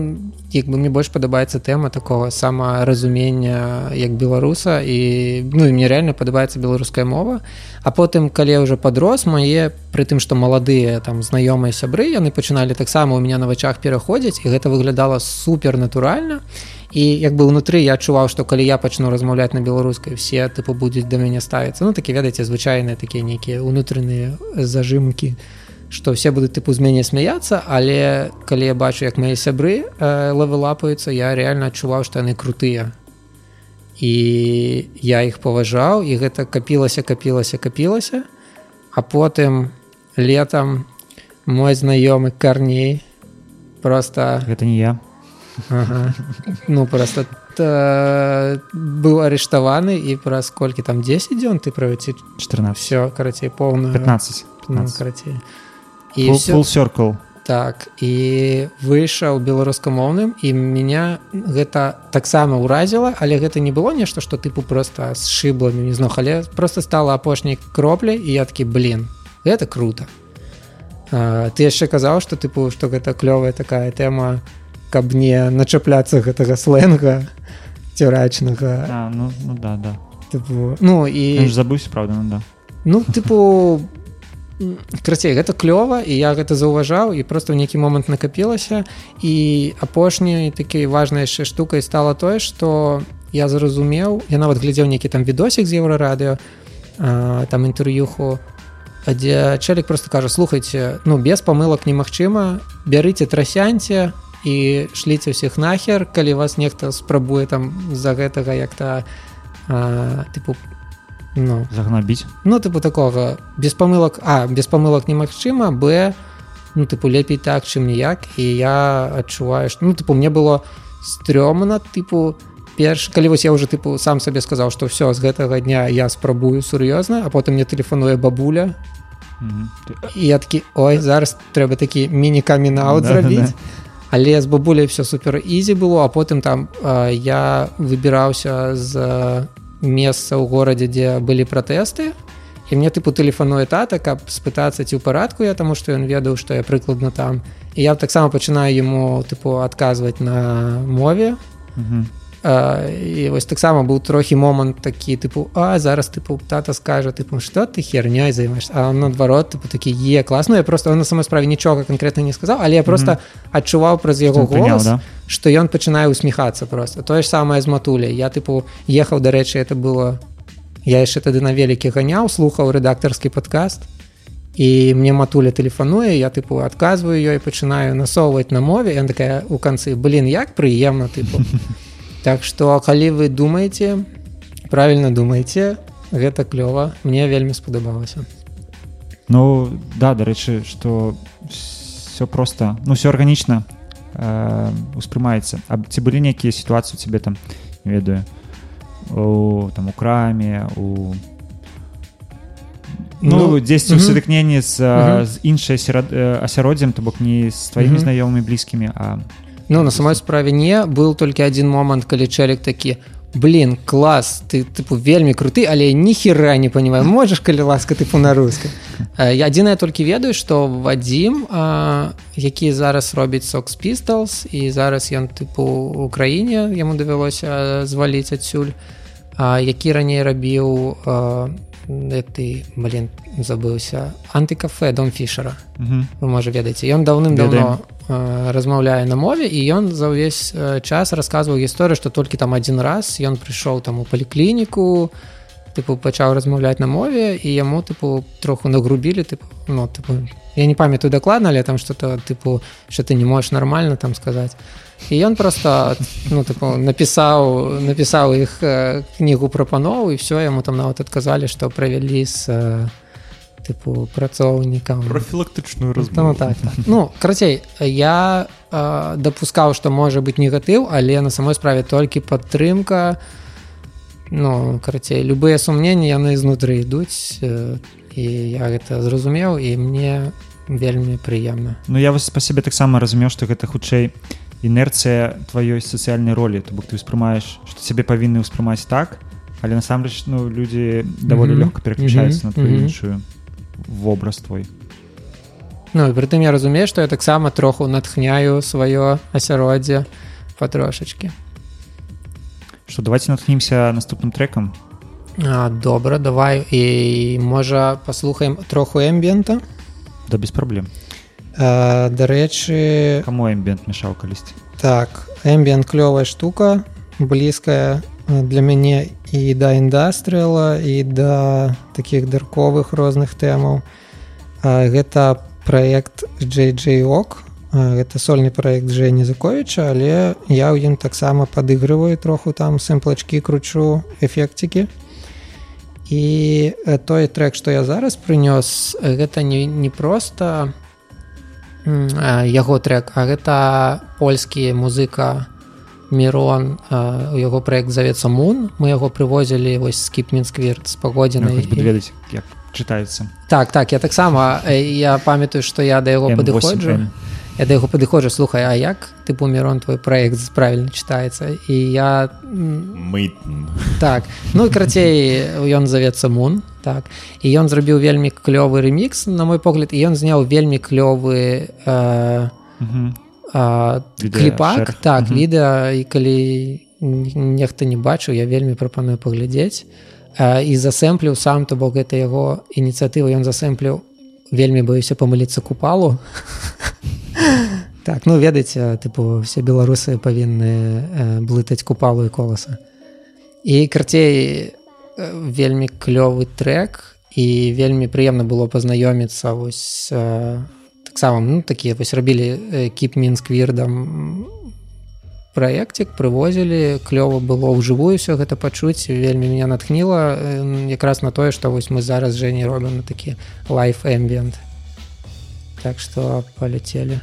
як бы мне больш падабаецца тэма такого самаразумення як беларуса і ну і мне реально падабаецца беларуская мова. А потым калі я уже подрос мае пры тым што маладыя там знаёмыя сябры яны пачыналі таксама у меня на вачах пераходзіць і гэта выглядала супер натуральна і як бы ўнутры я адчуваў што калі я пачну размаўляць на беларускай все тыпу будуць да мяне ставіцца ну такі ведаеце звычайныя такія нейкія унутраныя зажымкі што все будуць тыпу з мяне смяяцца але калі я бачу як мае сябры э, лавелапаюцца я реально адчуваў што яны крутыя і я іх паважаў і гэта капілася капілася капілася а потым летом мой знаёмы карней просто гэта не я ага. ну просто та, быў арыштаваны і праз колькі там 10 дзён ты правіці 14 все карацей поўную 15 ну, 15. карацей і circle. Так і выйшаў беларускамоўным і меня гэта таксама ўразіла але гэта не было нешта што тыпу просто з шыбламі не знох але просто стала апошняй кропляй і я такі блин это круто а, ты яшчэ казаў што тыпу што гэта клёвая такая тэма каб не начапляцца гэтага сленга цюрачнага а, ну, ну да да. Тыпу, ну і забыўся правда ну, да. Ну тыпу крацей гэта клёва і я гэта заўважаў і просто ў нейкі момант накапілася. І апошняй такой важнай яшчэ штукай стала тое што я зразумеў я нават глядзеў нейкі там відосік з еўрарадыё там інтэрв'юху дзе чалік просто кажа слухайце ну без памылак немагчыма бярыце трасяньце і шліце ўсіх нахер калі вас нехта спрабуе там з-за гэтага як-то тыпу ну загнабіць? ну тыпу такога без памылак а без памылак немагчыма б ну тыпу лепей так чым ніяк і я адчуваю што ну тыпу мне было стрёмна тыпу перш калі вось я уже тыпу сам сабе сказаў што ўсё з гэтага дня я спрабую сур'ёзна а потым мне тэлефануе бабуля. І я такі ой зараз трэба такі міні-камінаут зрабіць але з бабуляй все супер ізі было а потым там а, я выбіраўся з месца ў горадзе дзе былі пратэсты і мне тыпу тэлефануе тата каб спытацца ці ў парадку я таму што ён ведаў што я прыкладна там. І я таксама пачынаю яму тыпу адказваць на мове а, і вось таксама быў трохі момант такі тыпу а зараз тыпу тата скажа тыпу што ты хернёй займаеш а наадварот тыпу такі е класна я просто на самой справе нічога конкретна не сказаў але я просто адчуваў праз яго голос да? што ён пачынае усміхацца просто. Тое ж самае з матуляй я тыпу ехаў дарэчы это было я яшчэ тады на велікі ганяў слухаў рэдактарскі падкаст і мне матуля тэлефануе я тыпу адказваю ёй пачынаю насоўваць на мове ён такая у канцы блин як прыемна тыпу <laughs> так што калі вы думаеце правильно думаеце гэта клёва мне вельмі спадабалася Ну да дарэчы что все просто ну все арганічна э, успрымаецца А ці былі нейкія сітуацыі цябе там не ведаю у там у краме у ну, ну дзесьці ў мгм. сутыкненні з, Мгм. з іншай асяроддзем то бок не з тваімі Мгм. знаёмымі блізкімі а Ну на самой справе не. Быў толькі адзін момант калі чалік такі блин клас ты тыпу вельмі круты але ніхера не понимаю можаш калі ласка тыпу на рускай я адзінае толькі ведаю што вадзім які зараз робіць сокс пісталс і зараз ён тыпу у краіне яму давялося зваліць адсюль які раней рабіў ты блин забыўся антыкафе дом фішера вы можа ведаеце ён даўным-даўно размаўляе на мове і ён за ўвесь час расказваў гісторыю што толькі там адзін раз ён прыйшоў там у паліклініку тыпу пачаў размаўляць на мове і яму тыпу троху нагрубілі тыпу ну тыпу я не памятаю дакладна але там что-то тыпу что ты не можешь нормально там сказаць і ён просто ну тыпу, напісаў напісаў іх кнігу прапанову і все яму там нават адказалі што правялі з тыпу працоўнікам профілактычную раз ну, так, так. ну карацей я э, дапускаў што можа быць негатыў але на самой справе толькі падтрымка ну карацей любыя сумненні яны знутры ідуць э, і я гэта зразумеў і мне вельмі прыемна Ну я вас па сябе таксама разумеў што гэта хутчэй інерцыя тваёй сацыяльнай ролі то бок ты ўспрымаеш што цябе павінны ўспрымаць так але насамрэч ну людзі даволі mm -hmm. лёгка пераключаюцца mm -hmm. на твою іншую вобраз твой. Ну і прытым я разумею што я таксама троху натхняю сваё асяроддзе патрошачкі что давайте натхнімся наступным трекам а, добра давай і можа паслухаем троху эмбента да без праблем дарэчы каму эмбент мешаў калісьці так эмбент клёвая штука блізкая для мяне і да індастрыла і да таких дарковых розных тэмаў гэта проект джейджок гэта сольны проект Жені заковіча але я ў ім таксама падыгрываю троху там сэмплачкі кручу эфектікі і той трек што я зараз прынёс гэта не, не просто яго трек. А гэта польскі музыка мирон у яго проект завецца мун мы яго прывозілі вось скіп мінсквірт з пагодзінай ну, ведаць як чытаецца. Так так я таксама я памятаю што я да яго падыходжу я да яго падыходжу слухай а як ты помірон твой проект правильно чытаецца і я мы так. Ну карацей ён завецца мун так. І ён зрабіў вельмі клёвы ремікс на мой погляд і ён зняў вельмі клёвы э, кліпак. так відэа і калі нехта не бачыў я вельмі прапаную паглядзець і засэмпліў сам то бок гэта яго ініцыятыва ён засэмпліў вельмі баюся памыліцца купалу <laughs> так ну ведаеце тыпу все беларусы павінны блытаць купалу і коласа. І карцей вельмі клёвы трек і вельмі прыемна было пазнаёміцца вось таксама ну такія вось рабілі кіп мінсквірдам праекцік прывозілі клёва было ўжывую все гэта пачуць вельмі меня натхніла якраз на тое што вось мы зараз не робім на такі лайф эмбент так што паляцелі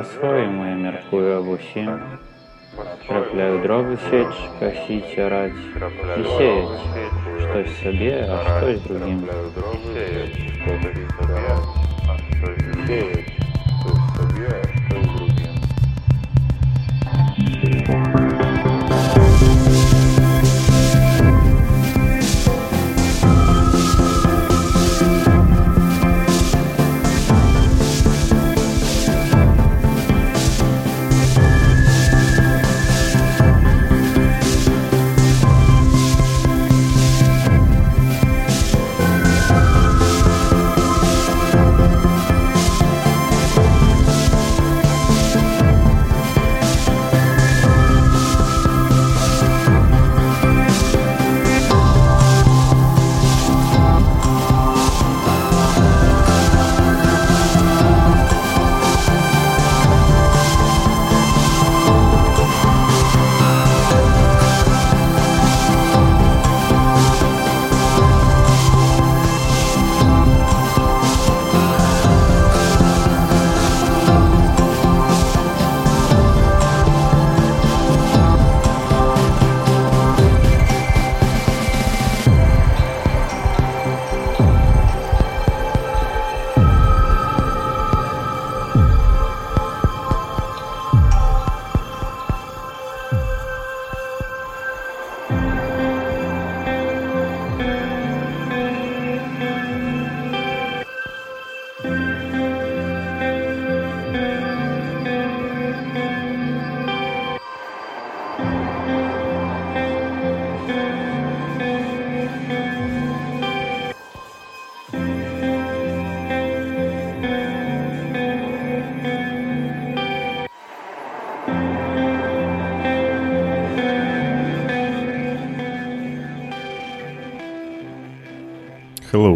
По-своєму я міркую об усім. Трапляю дроби сечь, косить, орать и сеять. Что себе, а что с другим. Сеять,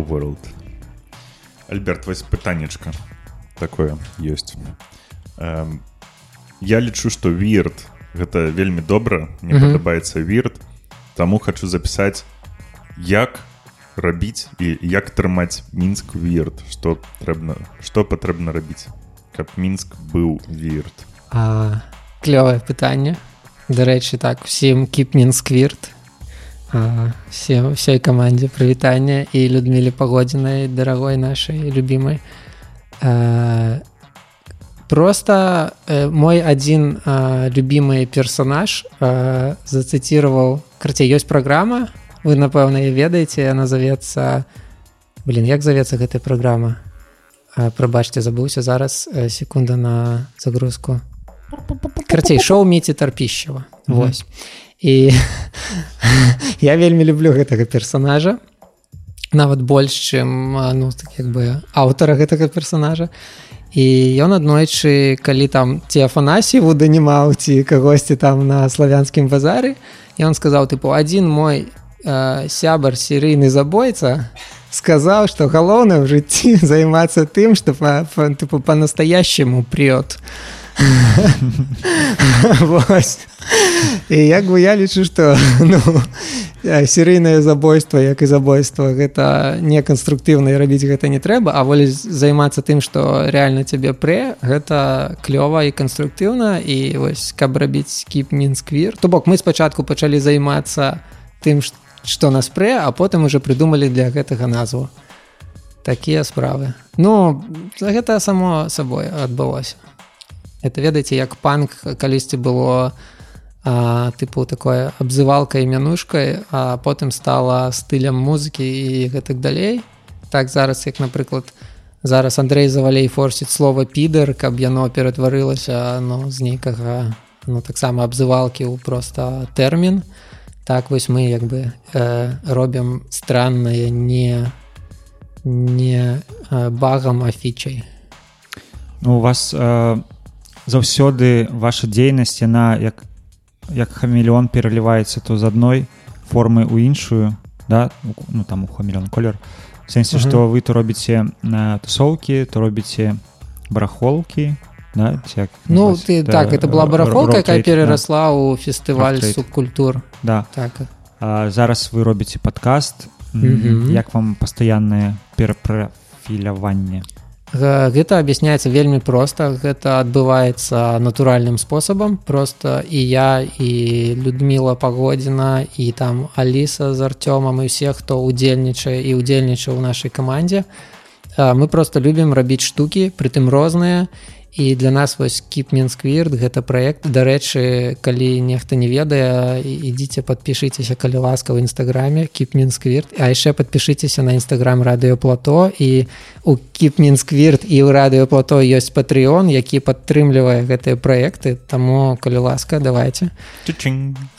World. Альберт, вось пытаннечка такое ёсць. Эм, я лічу, што вірт гэта вельмі добра, мне Мгм. падабаецца вірт, таму хачу запісаць як рабіць і як трымаць мінск вірт, што трэбна што патрэбна рабіць, каб мінск быў вірт. А, клёвае пытанне дарэчы так усім кіпнінсквірт все всей камандзе прывітання і людмілі пагодзінай дарагой нашай любімай а, просто э, мой адзін а, любімы персонаж а, зацытировал карце ёсць праграма вы напэўна і ведаеце она завецца блин як завецца гэтая праграма прабачце забыўся зараз э, секунда на загрузку. Карцей шоу міці тарпіщева Мгм. І <laughs> я вельмі люблю гэтага персонажа нават больш чым а, ну так як бы аўтара гэтага персонажа і ён аднойчы калі там ці афанасіву данімаў ці кагосьці там на славянскім базары он сказаў тыпу адзін мой э, сябар серыйны забойца сказаў што галоўнае ў жыцці <laughs> займацца тым што па, па, тыпу па-настоящему прет <laughs> Вось. і як бы я лічу што ну, серыйнае забойство як і забойство гэта неканструктыўна і рабіць гэта не трэба а волі займацца тым што рэальна цябе прэ гэта клёва і канструктыўна і вось каб рабіць кіп мінсквір то бок мы спачатку пачалі займацца тым што нас прэ а потым уже прыдумалі для гэтага назву. Такія справы. Ну гэта само сабой адбылося это ведаеце як панк калісьці было а, тыпу такое абзывалкай мянушкай а потым стала стылем музыкі і гэтак далей. Так зараз як напрыклад зараз Андрей завалей форсіць слова підер каб яно ператварылася ну з нейкага ну таксама абзывалкі ў проста тэрмін. Так вось мы як бы э, робім страннае не не багам а фічай. Ну, у вас э, заўсёды ваша дзейнасць яна як як хамелеон пераліваецца то з адной формы ў іншую да? Ну там у хамелеон колер. Сэнсе Мгм. што вы то робіце на тусоўкі то робіце барахолкі да, ці як Ну ты Да, так это была барахолка, якая да, перарасла ў фестываль Роутрейд. субкультур. Да. Так. А зараз вы робіце падкаст Мгм. як вам пастаяннае перапрафіляванне Гэта аб'ясняецца вельмі проста гэта адбываецца натуральным спосабам просто і я і Людміла пагодзіна і там Аліса з Артёмам і усе хто удзельнічае і удзельнічаў у нашай камандзе мы просто любім рабіць штукі прытым розныя і для нас вось кіпменсквірт гэта праект. Дарэчы калі нехта не ведае і- ідзіце подпішыцеся калі ласка ў нстаграме кіпменсквірт а яшчэ подпішыцеся на нстаграм радыёплато і у кіпменсквірт і ў радыёплато ёсць патрыон які падтрымлівае гэтыя праекты. Таму калі ласка давайте.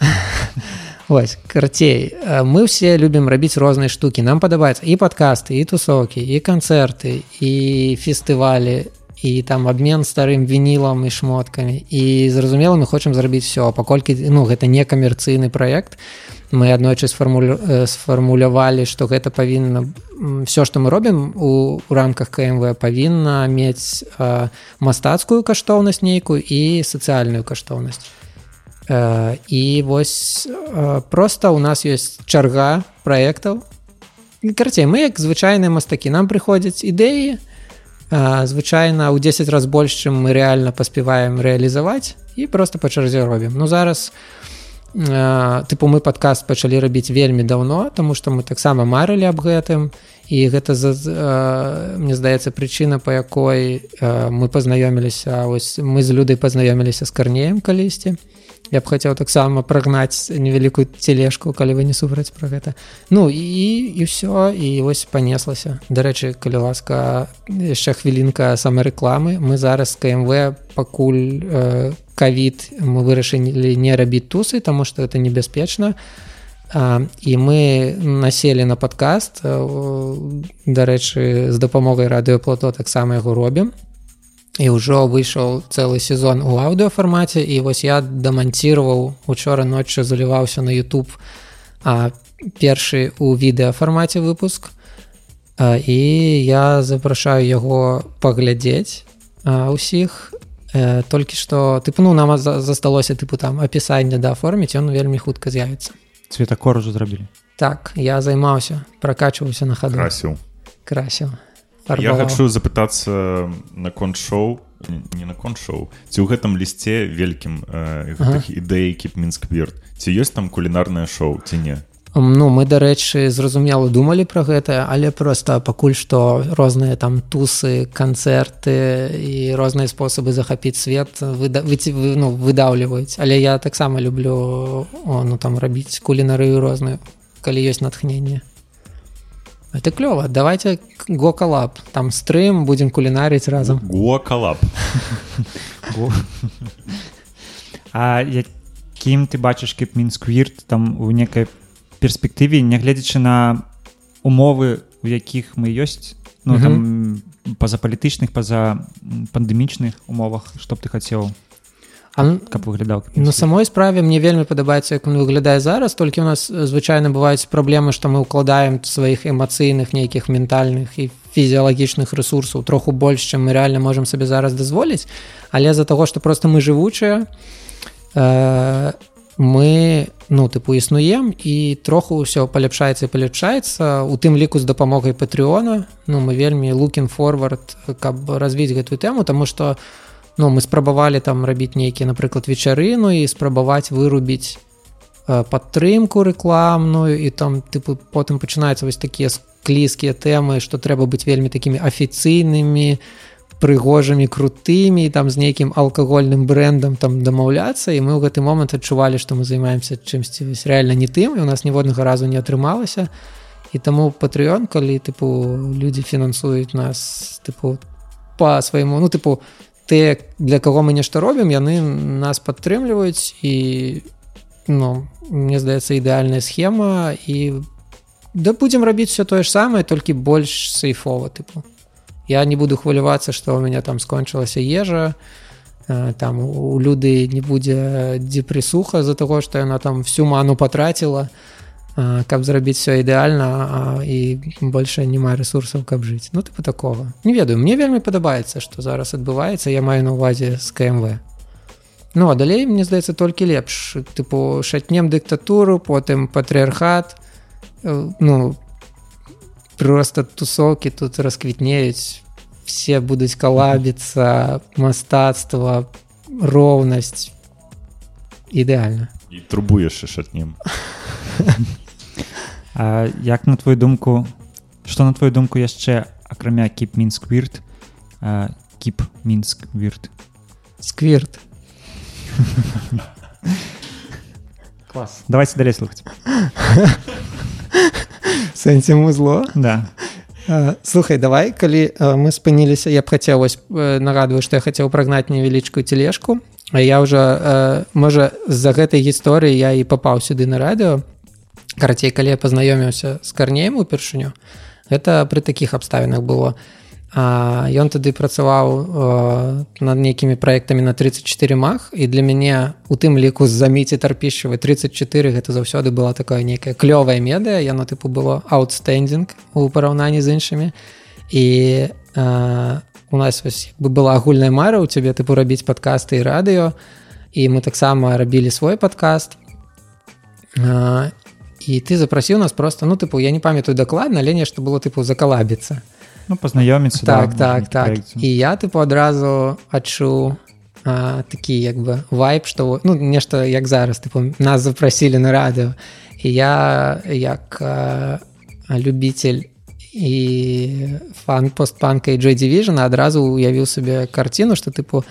<laughs> Вось карцей мы все любім рабіць розныя штукі. Нам падабаецца і падкасты і тусоўкі і канцэрты і фестывалі і там абмен старым вінілам і шмоткамі і зразумела мы хочам зрабіць все паколькі ну гэта не камерцыйны праект мы аднойчы сфармулю... э, сфармулявалі што гэта павінна все што мы робім у, у рамках кмв павінна мець э, мастацкую каштоўнасць нейкую і сацыяльную каштоўнасць Э, і вось э, просто у нас ёсць чарга праектаў карцей мы як звычайныя мастакі нам прыходзяць ідэі э, звычайна ў 10 раз больш чым мы рэальна паспяваем рэалізаваць і просто па чарзе робім. Ну зараз тыпу мы падкаст пачалі рабіць вельмі даўно тому што мы таксама марылі аб гэтым і гэта за, мне здаецца прычына па якой мы пазнаёміліся ось мы з людай пазнаёміліся з карнеем калісьці я б хацеў таксама прагнаць невялікую тележку калі вы не супраць пра гэта. Ну і і ўсё і вось панеслася дарэчы калі ласка яшчэ хвілінка самарэкламы. Мы зараз кмв пакуль кавід э, мы вырашылі не рабіць тусы таму што это небяспечна. А, і мы населі на падкаст. Дарэчы з дапамогай радыёплато таксама яго робім і ўжо выйшаў цэлы сезон у аўдыофармаце і вось я даманціраваў учора ноччу заліваўся на YouTube а першы у відэафармаце выпуск а, і я запрашаю яго паглядзець а, усіх э, толькі што тыпу ну нам за- засталося тыпу там апісанне дааформіць ён вельмі хутка з'явіцца цветакор ужо зрабілі так я займаўся пракачваўся на хаду красіў красіў Я хочу запытацца наконт шоу не наконт шоу ці ў гэтым лісце вялікім э, гэтых ідэй кіп мінсквірт ці ёсць там кулінарнае шоу ці не? Ну мы дарэчы зразумела думалі пра гэта але просто пакуль што розныя там тусы канцэрты і розныя спосабы захапіць свет выда... вы- ну, выдаўліваюць. Але я таксама люблю о, ну там рабіць кулінарыю розную калі ёсць натхненне это клёва давайте гокалап там стрым будзем кулінарыць разам гуакалап А якім ты бачыш кіпмінсквірт там у некай перспектыве нягледзячы на умовы у якіх мы ёсць ну там пазапалітычных па-за м, пандэмічных умовах што б ты хацеў А, каб выглядаў На самой справе мне вельмі падабаецца як он выглядае зараз толькі у нас звычайна бываюць праблемы што мы ўкладаем сваіх эмацыйных нейкіх ментальных і фізіялагічных ресурсаў троху больш чым мы реально можемм сабе зараз дазволіць але з-за таго што просто мы жывучыя э, мы ну тыпу існуем і троху ўсё паляпшаецца і паляпшаецца у тым ліку з дапамогай патрыона ну мы вельмі лукін форвард каб развіць гэтую тэму тому что ну мы спрабавалі там рабіць нейкія напрыклад вечарыну і спрабаваць вырубіць э, падтрымку рэкламную і там тыпу потым пачынаюцца вось такія склізкія тэмы што трэба быць вельмі такімі афіцыйнымі прыгожымі крутымі там з нейкім алкагольным брэндам там дамаўляцца і мы ў гэты момант адчувалі што мы займаемся чымсьці вось рэальна не тым і у нас ніводнага разу не атрымалася і таму патрыён калі тыпу людзі фінансуюць нас тыпу по свайму ну тыпу ты для каго мы нешта робім яны нас падтрымліваюць і ну мне здаецца ідэальная схема і да будзем рабіць все тое ж самае толькі больш сейфова тыпу я не буду хвалявацца што ў мяне там скончылася ежа э, там у люды не будзе депресуха з-за таго што яна там всю ману патраціла э, каб зрабіць все ідэальна а, і больше няма ресурсаў каб жыць ну тыпу такого. Не ведаю мне вельмі падабаецца што зараз адбываецца я маю на увазе з кмв. Ну а далей мне здаецца толькі лепш. Тыпу шатнем дыктатуру потым патрыархат э, ну просто тусовкі тут расквітнеюць все будуць калабіцца мастацтва роўнасць ідэальна І трубуеш і шатнем. <laughs> А, як на твою думку што на твою думку яшчэ акрамя кіп мінск вірт кіп мінск вірт? Сквірт. <laughs> Клас. Давайте далей слухаць. <laughs> Сэнсе музло да. А, слухай давай калі мы спыніліся я б хацеў вось э, нагадваю што я хацеў прагнаць невялічкую тележку А я ўжо можа з-за гэтай гісторыі я і папаў сюды на радыё карацей калі я пазнаёміўся з карнеем упершыню гэта пры такіх абставінах было А, ён тады працаваў э, над нейкімі праектамі на 34 мах і для мяне у тым ліку з заміці тарпішчавай 34 гэта заўсёды была такая нейкая клёвая медыа яно тыпу было аутстендинг у параўнанні з іншымі і э, у нас вось бы была агульная мара у цябе тыпу рабіць падкасты і радыё і мы таксама рабілі свой падкаст э, і ты запрасіў нас просто ну тыпу я не памятаю дакладна але нешта было тыпу закалабіцца ну пазнаёміцца так так так. і я тыпу адразу адчуў а, такі як бы вайп што ну нешта як зараз тыпу нас запрасілі на радыё і я як а, любитель і фан постпанка і Джой Division адразу уявіў сабе карціну што тыпу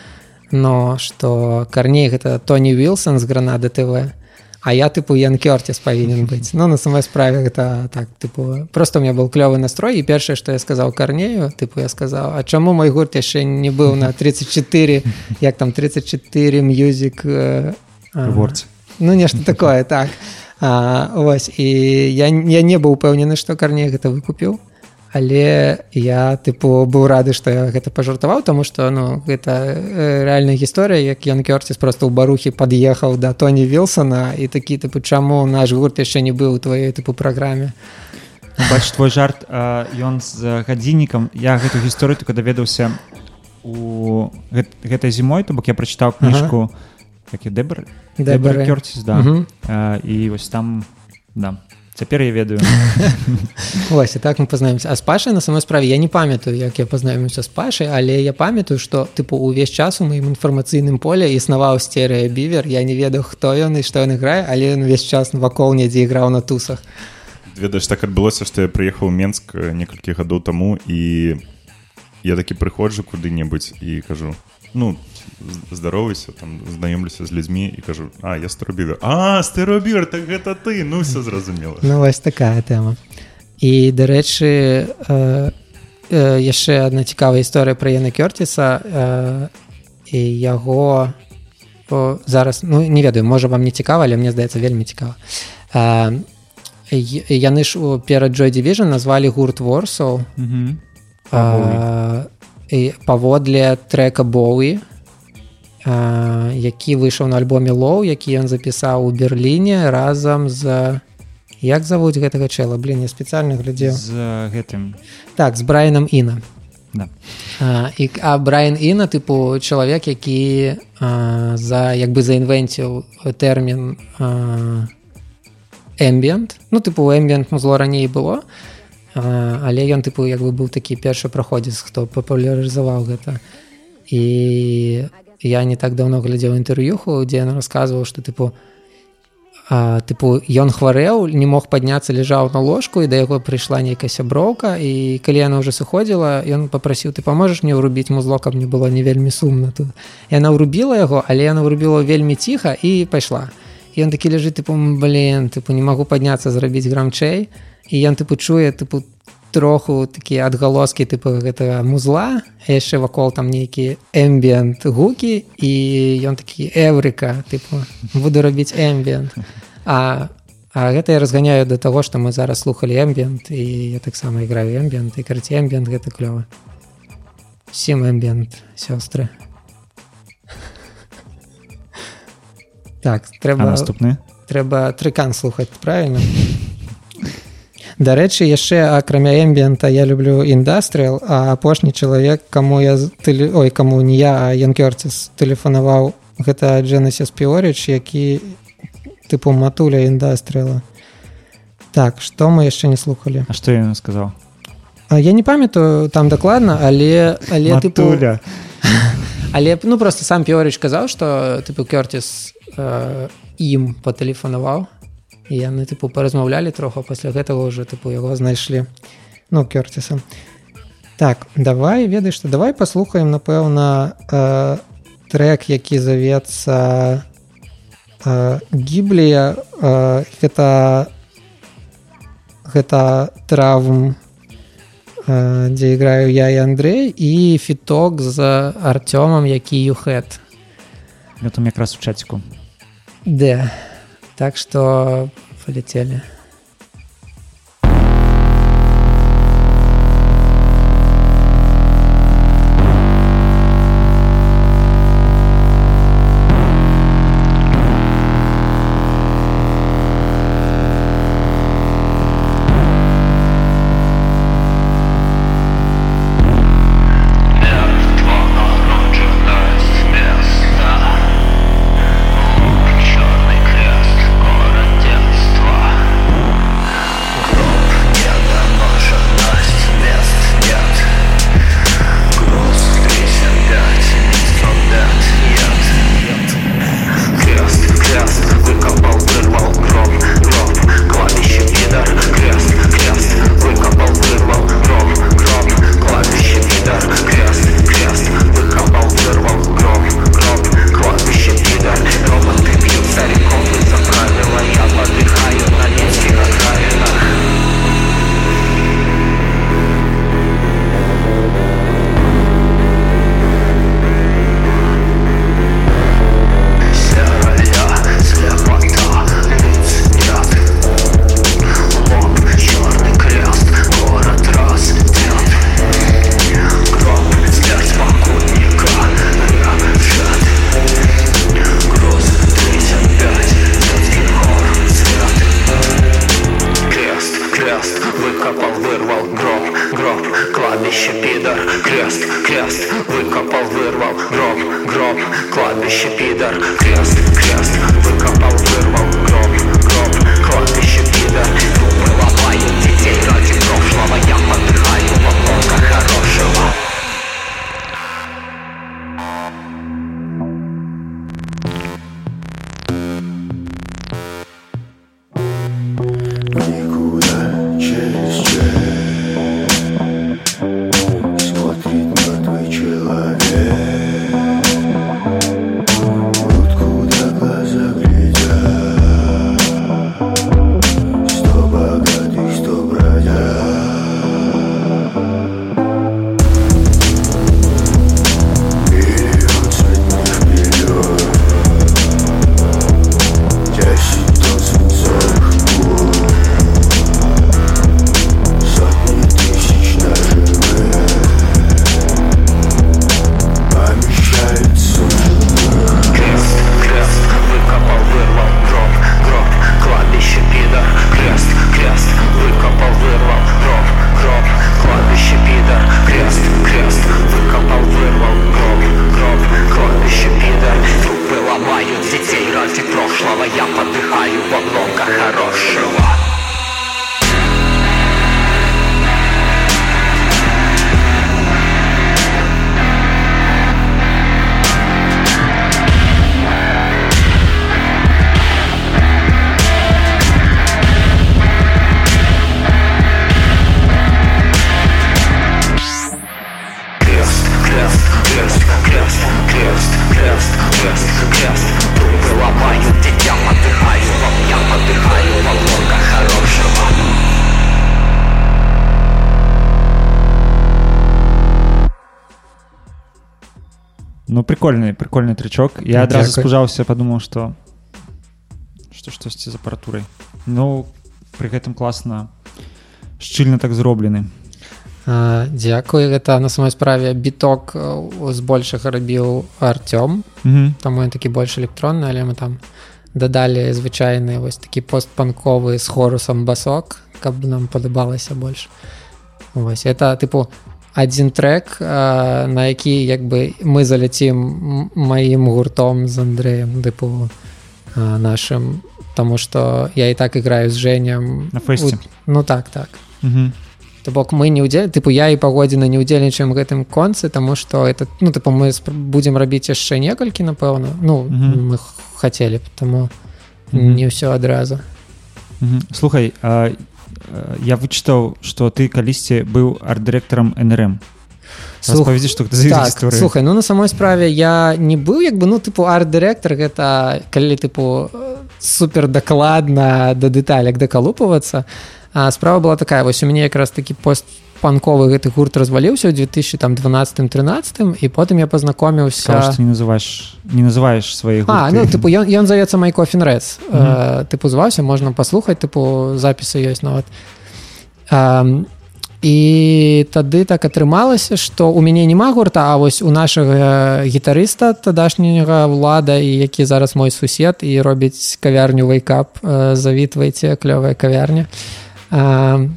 но што карней гэта Тоні Вілсон з гранады ТВ а я тыпу Ян Кёрціс павінен быць ну на самой справе гэта так тыпу просто у меня был клёвы настрой і першае што я сказаў карнею тыпу я сказаў А чаму мой гурт? Яшчэ не быў на 34 як там 34 мюзік ворце ну нешта такое так. А, ось і я, я не быў упэўнены што карней гэта выкупіў але я тыпу быў рады што я гэта пажартаваў тому что ну гэта рэальная гісторыя як Ян Кёрціс просто ў барухі пад'ехаў да Тоні Вілсона і такі тыпу чаму наш гурт яшчэ не быў у тваёй тыпу праграме бач твой жарт ён з гадзіннікам я гэту гісторыю только даведаўся у гэт, гэтай зімой то бок я прачытаў кніжку ага. які дэбр Дэбры. Кёрціс да Мгм. а, і вось там да цяпер я ведаю. <laughs> Вось і так мы пазнаемся а з пашай на самой справе я не памятаю як я пазнаёміўся з пашай але я памятаю што тыпу увесь час у маім інфармацыйным поле існаваў стерея бівер я не ведаў хто ён і што ён іграе але ён увесь час вакол недзе іграў на тусах. Ведаеш так адбылося што я прыехаў у менск э, некалькі гадоў таму і я такі прыходжу куды-небудзь і кажу ну з- здаровайся там знаёмлюся з людзьмі і кажу а я старобівер а старобівер так гэта ты! Ну все зразумела Ну вось такая тэма і дарэчы э, э, яшчэ адна цікавая гісторыя пра Яна Кёрціса э, і яго о, зараз ну не ведаю можа вам не цікава але мне здаецца вельмі цікава э, яны ж у- перад Джой Division назвалі гурт Ворсоу Мгм. А, і паводле трека Боуі які выйшаў на альбоме лоу які ён запісаў у Берліне разам з як завуць гэтага чэла? Блин я спецыяльна глядзеў. З гэтым. Так з брайнам Іна Да. а, і а брайан Іна тыпу чалавек які а, за як бы заінвенціў тэрмін эмбіент ну тыпу эмбіент музло раней было а, але ён тыпу як бы быў такі першы праходзец хто папулярызаваў гэта. І я не так давно глядзеў інтэрв'юху дзе ён расказваў што тыпу тыпу ён хварэў не мог падняцца ляжаў на ложку і да яго прыйшла нейкая сяброўка і калі яна ўжо сыходзіла ён папрасіў ты паможаш мне ўрубіць музло каб мне было не вельмі сумна тут? Яна ўрубіла яго але яна ўрубіла вельмі ціха і пайшла ён такі ляжыць тыпу блин тыпу не магу падняцца зрабіць грамчэй і ён тыпу чуе тыпу троху такія адгалоскі тыпу гэтага музла яшчэ вакол там нейкі эмбіент гукі і ён такі эврыка тыпу буду рабіць эмбіент а А гэта я разганяю да таго што мы зараз слухали эмбіент і я таксама іграю эмбіент і карці эмбіент гэта клёва сім эмбіент сёстры. Так трэба наступны трэба трыкан слухаць правильно дарэчы яшчэ акрамя эмбіента я люблю індастрыал а апошні чалавек каму я тэле... ой каму не я а янкёрціс тэлефанаваў гэта дженесіс піорыч які тыпу матуля індастрыла так што мы яшчэ не слухали А што ён сказаў? А я не памятаю там дакладна але але тыпу, Матуля. <laughs> але ну просто сам піорыч казаў што тыпу Кёрціс э, ім патэлефанаваў і яны тыпу паразмаўлялі троху пасля гэтага ўжо тыпу яго знайшлі ну Кёрціса так давай ведаеш што давай паслухаем напэўна э, трек які завецца э, гіблія э, гэта гэта травм э, дзе іграю я і Андрей і фіток з Артёмам які юхэт там якраз у чаціку. Д так што паляцелі прикольны прикольны трычок я адразу спужаўся падумаў што што штосьці з апаратурай Ну пры гэтым класна шчыльна так зроблены Дзякуй гэта на самой справе біток э, збольшага рабіў Артём. Мгм. таму ён такі больш электронны але мы там дадалі звычайны вось такі постпанковы з хорусам басок каб нам падабалася больш вось это тыпу адзін трек на які як бы мы заляцім маім гуртом з Андреем тыпу а, нашим тому что я і так играю з Женем На фэсце. Ну так так Мгм. То бок мы не ўдзель тыпу я і пагодзіна не ўдзельнічаем гэтым концы таму што это ну тыпу мы будзем рабіць яшчэ некалькі напэўна ну Мгм. мы хацелі б таму Мгм. не ўсё адразу Мгм. слухай а, а, я вычытаў что ты калісьці быў арт-дырэктарам нрм. Слух- распавядзі што за так, слухай ну на самой справе я не быў як бы ну тыпу арт-дырэктар гэта калі тыпу э, супер дакладна да дэталек дакалупвацца а справа была такая вось у мяне якраз такі пост панковы гэты гурт разваліўся ў 2012-13 і потым я пазнакоміўся што не называеш не называеш свае А, ну, тыпу ён, ён завецца май кофін рэц Мгм. э, тыпу зваўся можна паслухаць тыпу запісы ёсць нават а, і тады так атрымалася што у мяне няма гурта а вось у нашага гітарыста тадашняга ўлада і які зараз мой сусед і робіць кавярню вайкап завітвайце клёвая кавярня. А,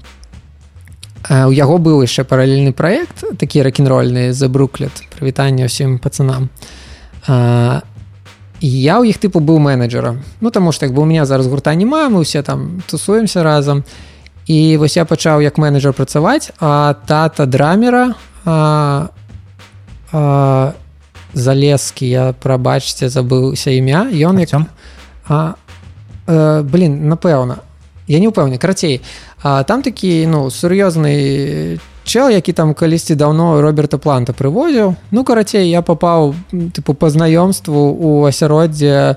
у яго быў яшчэ паралельны праект такі рок-н-рольны за бруклет. Прывітанне ўсім пацанам. А, і я ў іх тыпу быў менеджерам ну таму што як бы у меня зараз гурта няма мы ўсе там тусуемся разам. І вось я пачаў як менеджер працаваць а тата драмера а, а, залескі я прабачце забыўся імя. Ён як Артём? а, э, блин напэўна. Я не ўпэўню карацей а, там такі ну сур'ёзны чел які там калісьці даўно роберта планта прывозіў ну карацей я папаў тыпу па знаёмству у асяроддзе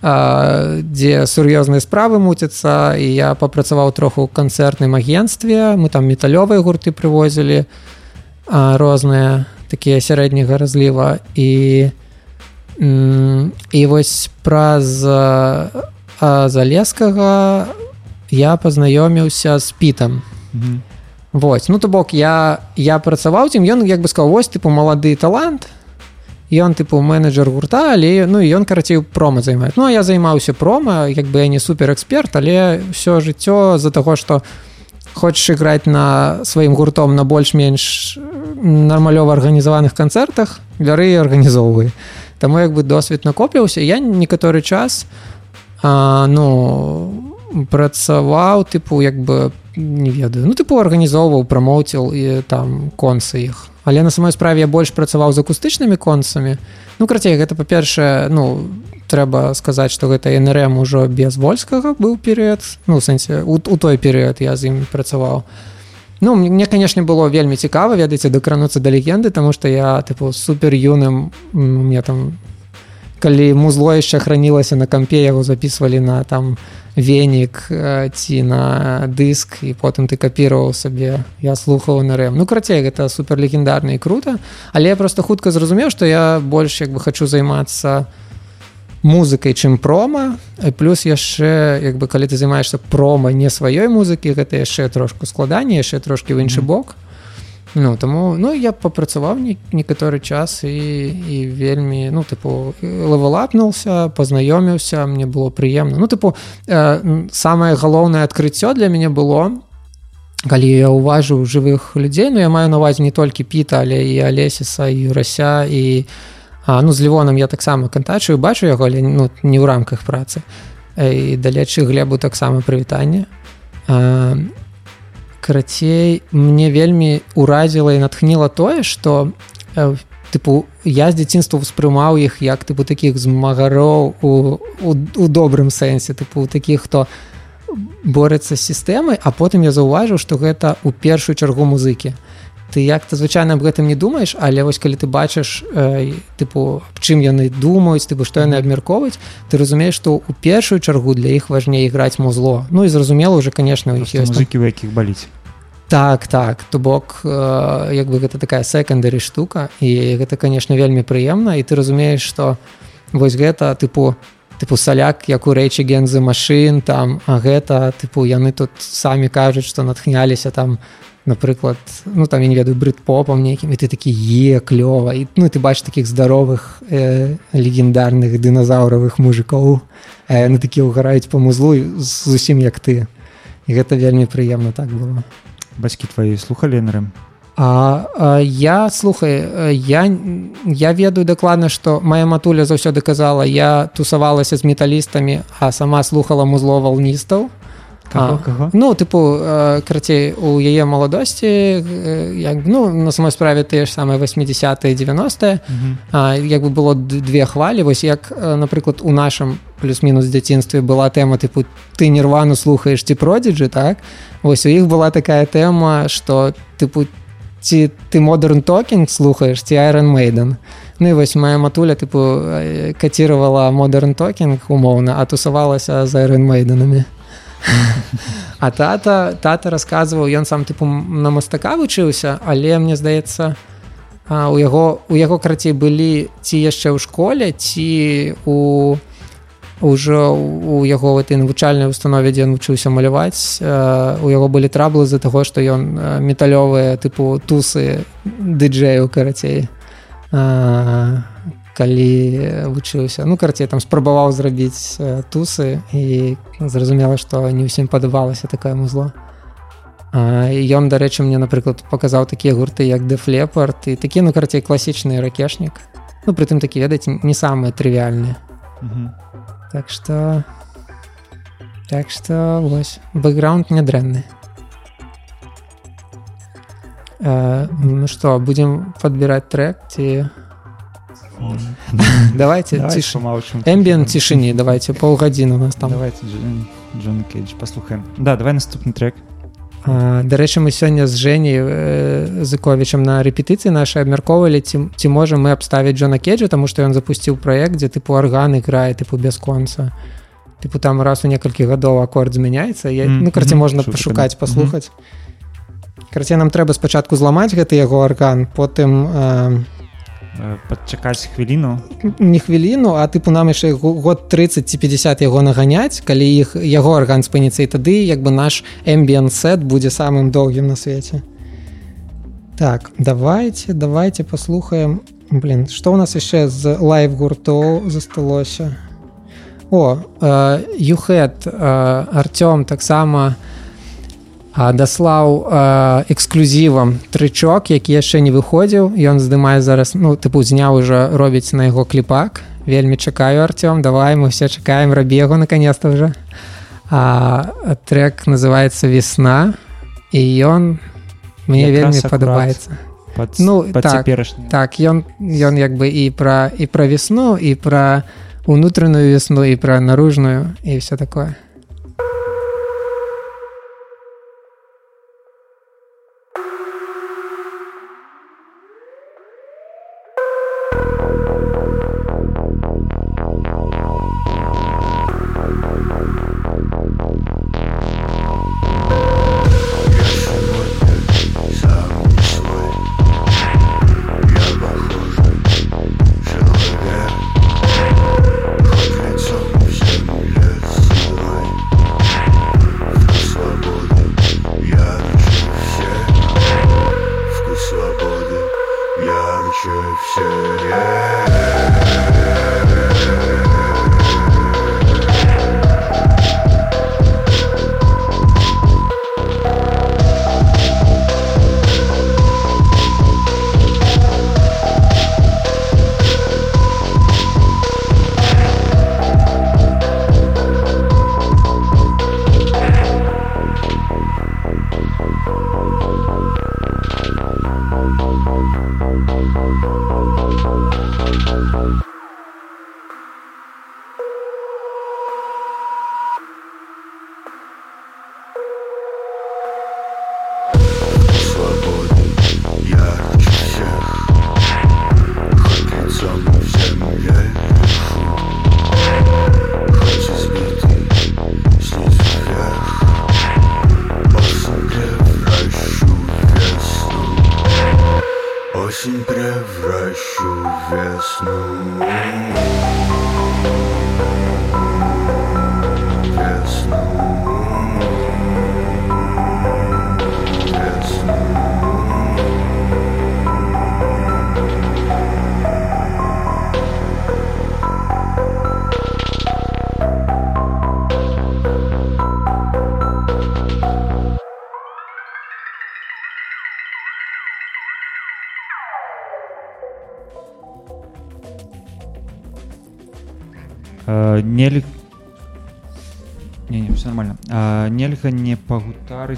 дзе сур'ёзныя справы муцяцца і я папрацаваў троху ў канцэртным агенстве мы там металёвыя гурты прывозілі розныя такія сярэдняга разліва і і вось праз залескага я пазнаёміўся з пітам Мгм. Вось ну то бок я я працаваў ім ён як бы сказал вось тыпу малады талант ён тыпу менеджер гурта але ну ён карацей прома займае. Ну я займаўся прома як бы я не супер эксперт але ўсё жыццё з-за таго што хочаш іграць на сваім гуртом на больш-менш нармалёва арганізаваных канцэртах вяры арганізоўвай. Таму як бы досвед накопляўся я некаторы час а, ну працаваў тыпу як бы не ведаю. Ну тыпу арганізоўваў прамоўціл і там концы іх. Але на самой справе я больш працаваў з акустычнымі концамі. Ну крацей гэта па-першае ну трэба сказаць што гэта нрм ужо без вольскага быў перыяд. Ну сэнсе у, у той перыяд я з ім працаваў. Ну мне, канешне было вельмі цікава ведаеце дакрануцца да легенды тому что я тыпу супер юным мне там калі музло яшчэ хранілася на кампе яго записывалі на там венік э, ці на дыск і потым ты капіраваў сабе. Я слухаў на рэм ну карацей гэта супер легендарна і круто але я просто хутка зразумеў што я больш як бы хочу займацца музыкай чым прома. І плюс яшчэ як бы калі ты займаешься прома не сваёй музыкі гэта яшчэ трошку складаней яшчэ трошки в іншы бок ну таму ну я папрацаваў не, некаторы час і і вельмі ну тыпу лавалапнуўся пазнаёміўся мне было прыемна ну тыпу э, самае галоўнае адкрыццё для мяне было калі я ўважыў жывых людзей ну я маю на увазе не толькі піта але і алесіса і рася і а, ну з лівоном я таксама кантачую бачу яго але ну не ў рамках працы Э, далечы глебу таксама прывітанне карацей мне вельмі уразіла і натхніла тое што э, тыпу я з дзяцінства ўспрымаў іх як тыпу такіх змагароў у, у, у добрым сэнсе тыпу такіх хто борецца з сістэмай а потым я заўважыў што гэта ў першую чаргу музыкі. Ты як-то звычайна аб гэтым не думаеш але вось калі ты бачыш э, тыпу аб чым яны думаюць тыпу што яны абмяркоўваюць ты разумееш што ў першую чаргу для іх важней іграць музло. Ну і зразумела уже конечно у іх ёсць музыкі у якіх баліць так так то бок э, як бы гэта такая секондарі штука і гэта конечно вельмі прыемна і ты разумееш что вось гэта тыпу тыпу саляк як у рэчы гензы машин там а гэта тыпу яны тут самі кажуць что натхняліся там напрыклад ну там я не ведаю брыт попам нейкім і ты такі е клёва і ну ты бачиш таких здаровых э, легендарных дыназаўравых мужикоў э, на такі ўгараюць по музлу зусім як ты. І гэта вельмі прыемна так было бацькі твои слухали нрм А, а я слухай я я ведаю дакладна што моя матуля заўсёды казала я тусавалася з металістамі а сама слухала музло валністаў Каго, каго? Ну, типу, е, карацей, у яе маладосці е, як, ну, на самой справе тыя ж самыя 80 90 Мгм. а, як бы было две хвалі вось як е, напрыклад у нашым плюс-мінус дзяцінстве была тэма тыпу ты нірвану слухаеш ці продзіджы так вось у іх была такая тэма што тыпу ці ты модерн токінг слухаеш ці Iron Maiden Ну і вось моя матуля тыпу каціравала модерн токінг умоўна а тусавалася з Iron Мейденамі А тата тата расказваў ён сам тыпу на мастака вучыўся але мне здаецца у яго у яго карацей былі ці яшчэ ў школе ці у ўжо у яго в этой навучальнай установе дзе ён вучыўся маляваць у яго былі траблы з-за таго што ён металёвыя тыпу тусы дыджэю карацей калі вучыўся. Ну карацей там спрабаваў зрабіць тусы і зразумела што не ўсім падабалася такое музло ён дарэчы мне напрыклад паказаў такія гурты як дэфлепарт і такі ну карацей класічны ракешнік. Ну прытым такі ведаць не самыя трывіальныя. Мгм. так что так что вось бэкграунд нядрэнны. Э, ну что будем подбирать трек ці давайте Давайте ціш помолчим. эмбіен цішыні давайте паўгадзіны у нас там. Давайте Джон, Кейдж послухаем. Да, давай наступны трек. Дарэчы мы сёння з Жэней э, зыковічам на рэпетыцыі нашай абмяркоўвалі ці, ці можам мы абставіць Джона Кеджа таму што ён запусціў праект дзе тыпу арган іграе тыпу бясконца тыпу там раз у некалькі гадоў акорд змяняецца я, Мгм, ну карце мгм, можна супер, пашукаць паслухаць карце нам трэба спачатку зламаць гэты яго арган потым Э, Падчакаць хвіліну. не хвіліну а тыпу нам яшчэ год 30 ці 50 яго наганяць. Калі іх яго арган спыніцца і тады як бы наш эмбіен сет будзе самым доўгім на свеце. Так давайте давайте послухаем блин что у нас яшчэ з лайв гуртоў засталося? О юхет Артём таксама а, даслаў а, эксклюзівам трычок які яшчэ не выходзіў ён здымае зараз ну тыпу зняў уже робіць на яго кліпак. Вельмі чакаю Артём давай мы все чакаем рабі яго наконец-то уже а, трек называется весна і ён мне Якраз вельмі падабаецца Пад, Ну, пад так, цяперашні. так ён ён як бы і пра і пра весну і пра унутраную весну і пра наружную і все такое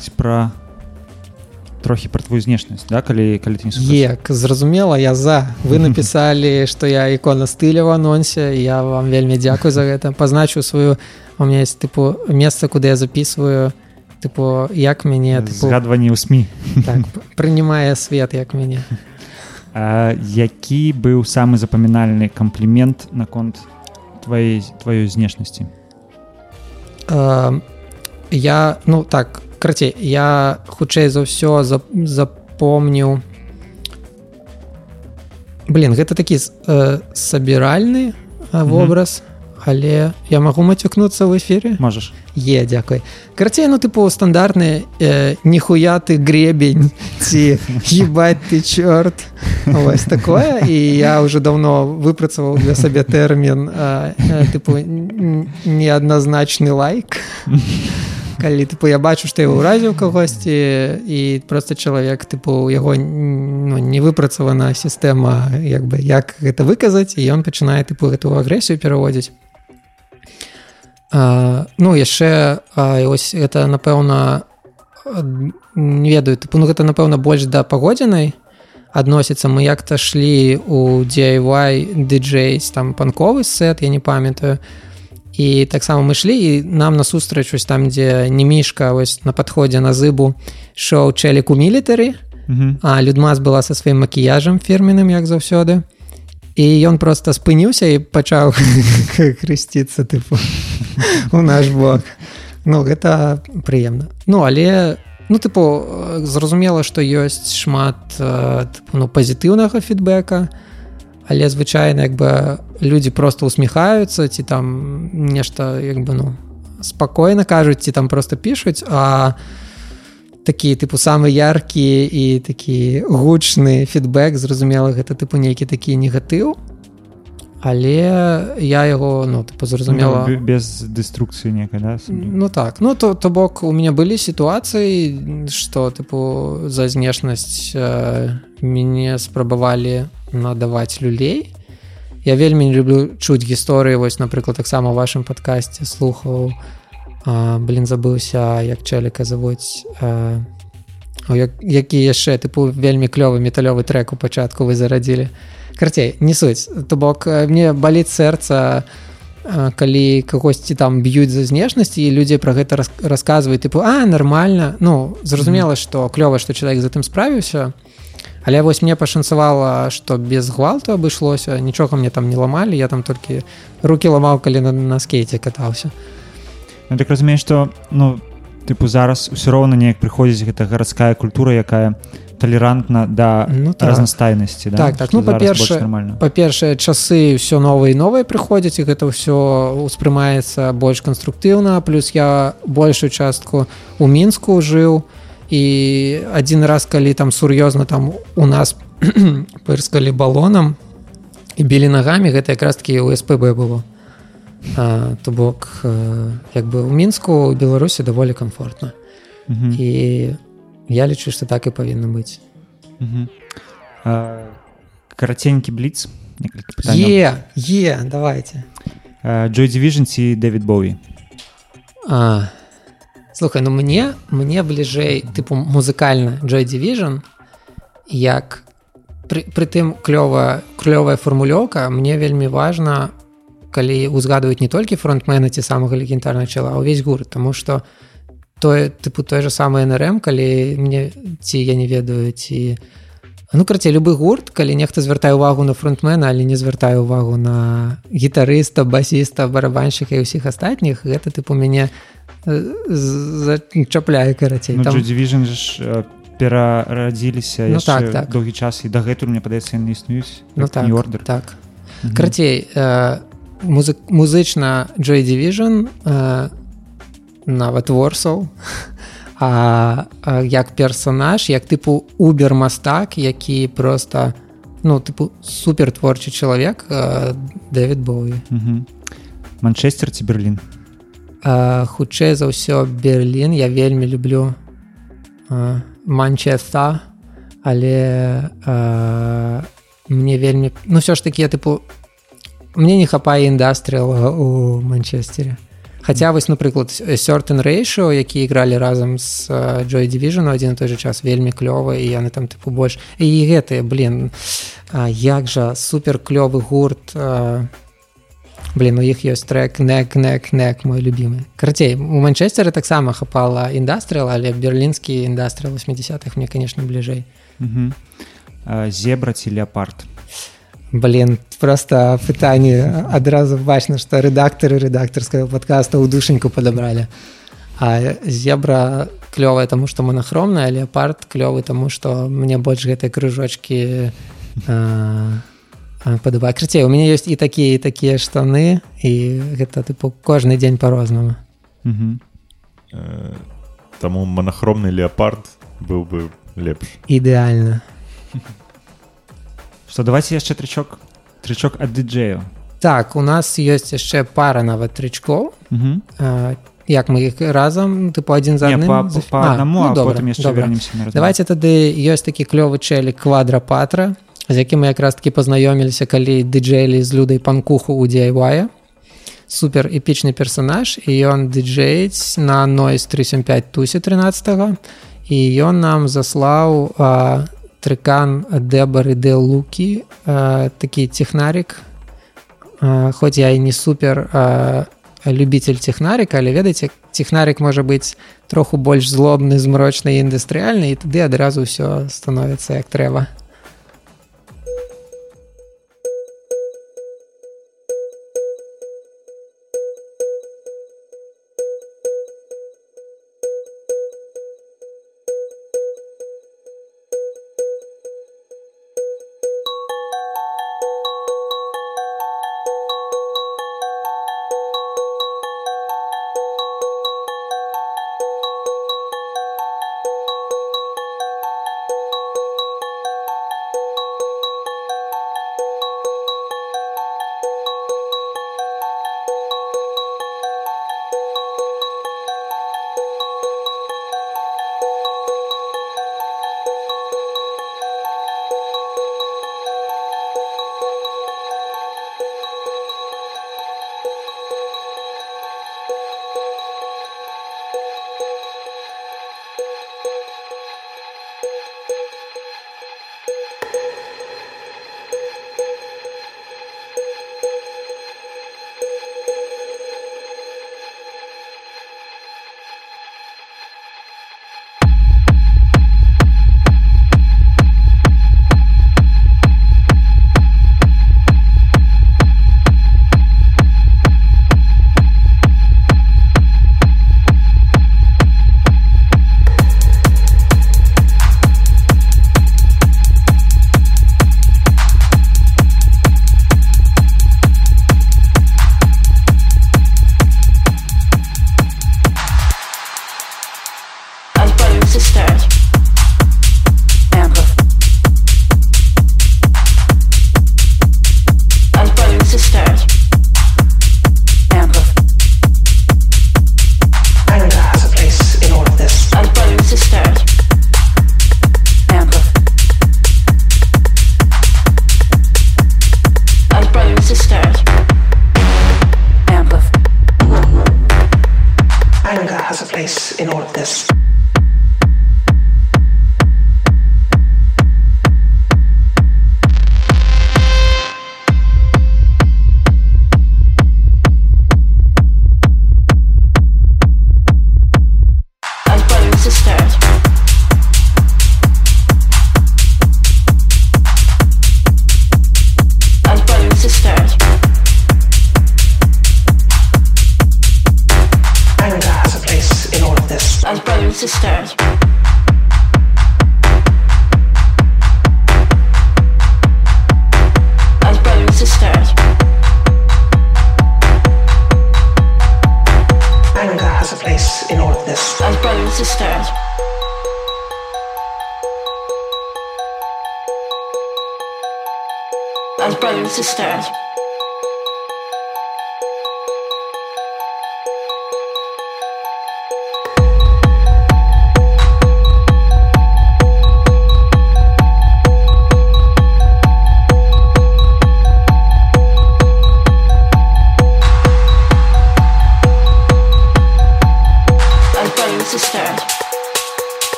пагутарыць про трохі про твою знешнасць да калі калі ты? Ек, зразумела, я за. Вы <laughs> написали, что я икона стиля в анонсе. Я вам вельми дякую за это. Позначу свою... У меня есть, типу, место, куда я записываю, типу, як мяне, типу, згадванні ў сМ так, прынимае свет, як мяне. <laughs> а, які быў самы запамінальны камплімент наконт твоей тваёй знешнасці Э, я, ну так, карацей, я хутчэй за ўсё зап запомніў Блин, гэта такі э, сабіральны э, вобраз, але я магу мацюкнуцца ў эфіры? Можаш. Е, дзякуй. Карацей, ну тыпу стандартны э, ніхуя ты гребень ці ебать ты чорт Вось такое. І я уже давно выпрацаваў для сабе тэрмін э, э, тыпу неадназначны лайк. Калі тыпу я бачу што я ўразіў кагосьці і просто чалавек тыпу яго ну, не выпрацавана сістэма як бы як гэта выказаць і ён пачынае тыпу гэту агрэсію пераводзіць ну яшчэ вось гэта напэўна не ведаю тыпу ну гэта напэўна больш да пагодзінай адносіцца. Мы як-то шлі у DIY DJ там панковы сет я не памятаю. І таксама мы шлі і нам насустрач вось там дзе не мішка вось на падходзе на зыбу шоу чэлік у мілітары а людмас была са сваім макіяжам фірменным як заўсёды. і ён просто спыніўся і пачаў <laughs> хрысціцца тыпу у наш бок. Ну гэта прыемна. Ну але ну тыпу зразумела што ёсць шмат тыпу, ну пазітыўнага фідбэка але звычайна як бы людзі просто усміхаюцца ці там нешта як бы ну спакойна кажуць ці там просто пішуць а такі тыпу самы яркі і такі гучны фідбэк зразумела гэта тыпу нейкі такі негатыў. Але я яго ну тыпу зразумела. Ну, без дэструкцыі некай да? Ну так. Ну то то бок у меня былі сітуацыі што тыпу за знешнасць э, мяне спрабавалі надаваць люлей. Я вельмі не люблю чуць гісторыі вось напрыклад таксама у вашым падкасці слухаў а, блин забыўся як чаліка заводзь а, як, які яшчэ тыпу вельмі клёвы металёвы трек у пачатку вы зарадзілі. Карцей не суть. То бок мне баліць сэрца а, калі кагосьці там б'юць за знешнасці і людзі пра гэта рас- расказваюць тыпу а нормально ну зразумела што клёва што чалавек затым справіўся але вось мне пашанцавала што без гвалту абышлося нічога мне там не ламалі я там толькі руки ламаў калі на, на скейце катаўся Я так разумею што ну тыпу зараз усё роўна неяк прыходзіць гэта гарадская культура якая талерантна да Ну так. разнастайнасці да? Так, так. Што Ну, па-першае, больш нармальна па-першае часы ўсё новае і новае прыходзяць і гэта ўсё ўспрымаецца больш канструктыўна плюс я большую частку у мінску жыў і адзін раз калі там сур'ёзна там у нас <clears throat> пырскалі балонам і білі нагамі гэта якраз такі у спб было то бок э, як бы у мінску у беларусі даволі комфортна Мгм. і я лічу што так і павінна быць. Мгм. А, караценькі бліц е е давайте Joy Division ці Дэвід Боуі А, слухай, ну мне мне бліжэй тыпу музыкальна Joy Division як пры, пры тым клёва клёвая фармулёўка мне вельмі важна калі узгадваюць не толькі фронтмена ці самага легендарнага чала а ўвесь гурт тому что тое тыпу той же самый нрм калі мне ці я не ведаю ці ну карце любы гурт калі нехта звяртае увагу на фронтмена але не звяртае увагу на гітарыста басіста барабанщика і ўсіх астатніх гэта тыпу мяне э, зачапляе карацей ну, там... Division ж э, перарадзіліся Ну, так, так. доўгі час і дагэтуль мне падаецца яны існуюць ну так Order так Мгм. карацей э, музык, музычна Joy Division э, нават ворсаў <laughs> а, а як персонаж як тыпу убер мастак які просто ну тыпу супер творчы чалавек э, Дэвід Боуі. Манчестер ці Берлін? Э, хутчэй за ўсё Берлін. Я вельмі люблю э, Манчеста але э, мне вельмі ну все ж таки я тыпу мне не хапае індастрыала у манчестере. Хаця вось напрыклад certain ratio які ігралі разам з э, Joy Division у адзін і той же час вельмі клёва і яны там тыпу больш і гэтыя блин а, як жа супер клёвы гурт а, блин у іх ёсць трек нек нек нек мой любимы карацей у манчестеры таксама хапала індастрыал але берлінскі індастрыал 80-х мне конечно бліжэй. Зебра ці леапард блин просто пытанне адразу бачна што рэдактары рэдактарскага подкаста ў душеньку падабралі а зебра клёвая таму што монахромная леопард клёвы таму што мне больш гэтыя крыжочки падабае крыцей у мяне ёсць і такія і такія штаны і гэта тыпу кожны дзень по-рознаму Мгм. Э, Таму монахромны леопард быў бы лепш. ідэальна <laughs> што давайте яшчэ трычок трычок ад дыджею так у нас ёсць яшчэ пара нават трычкоў Мгм. а, як мы іх разам тыпу адзін за Не, па- па аднаму, а добра, потым яшчэ добра. на размову. давайте тады ёсць такі клёвы чэлі квадрапатра з якім мы якраз таки пазнаёміліся калі дыджейлі з людай панкуху у DIY супер эпічны персонаж і ён дыджеіць на noise 375 тусе 13 і ён нам заслаў а, трыкан дэбары дэ лукі а, такі технарик. А, хоць я і не супер а, любитель технарика але ведаеце технарик можа быць троху больш злобны змрочны індустрыяльны і тады адразу ўсё становіцца як трэба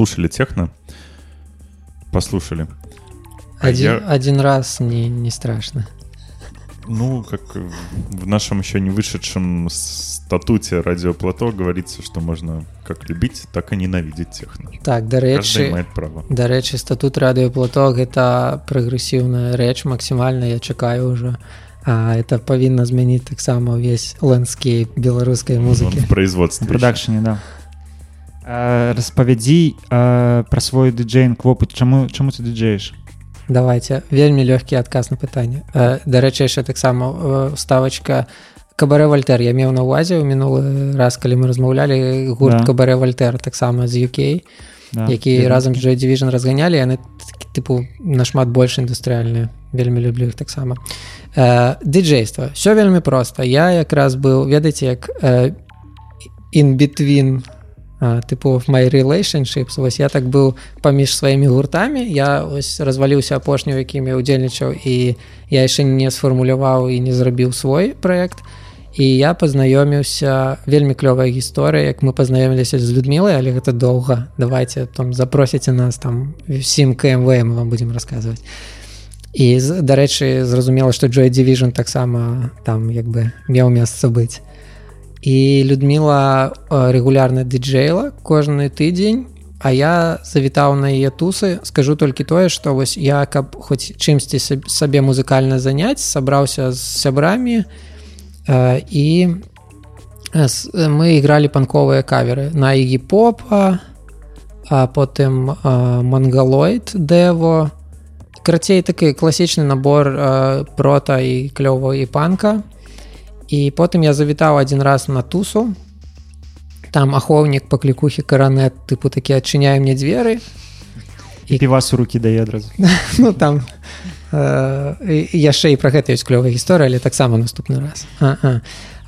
Послушали техно. Послушали. А Один, я- один раз не, не страшно. Ну, как в нашем еще не вышедшем статуте Радио Плато говорится, что можно как любить, так и ненавидеть техно. Так, до речі, имеет право. до речі, статут Радіо Плато гэта прагрэсіўная рэч максімальна я чакаю ўжо. А это павінна змяніць таксама ўвесь ландскейп беларускай Он музыкі. в производстве. В продакшене да э, распавядзі пра свой дыджейнг вопыт. Чаму чаму ты дыджееш давайте. Вельмі лёгкі адказ на пытанне. Э, дарэчы яшчэ таксама э, ставачка кабарэ вальтер я меў на увазе ў мінулы раз калі мы размаўлялі гурт Да. кабарэ вальтер таксама з UK да. які разам з Division разганялі яны тыпу нашмат больш індустрыальныя вельмі люблю іх таксама. Э, дыджейства все вельмі проста. Я якраз быў ведаеце як э, in between а, тыпу my relationships. Вось я так быў паміж сваімі гуртамі я ось разваліўся апошню якімі удзельнічаў і я яшчэ не сфармуляваў і не зрабіў свой проект. І я пазнаёміўся вельмі клёвая гісторыя як мы пазнаёміліся з людмілай але гэта доўга давайте там запросіце нас там всім кмв мы вам будемм расказваць і дарэчы зразумела што Joy Division таксама там як бы меў месца быць і Людміла э, рэгулярна дыджэйла кожны тыдзень а я завітаў на яе тусы. Скажу толькі тое што вось я каб хоць чымсьці саб- сабе музыкальна заняць сабраўся з сябрамі э, і э, э, мы ігралі панковыя каверы на ігіпопа а потым э, мангалоид дэво карацей такі класічны набор э, прота і клёва і панка потым я завітаў адзін раз на тусу. Там ахоўнік па клікухі каранет тыпу такі адчыняе мне дзверы і півас у рукі дае адразу <laughs> ну там э, і- і яшчэ і пра гэта ёсць клёвая гісторыя але таксама наступны раз. А, а.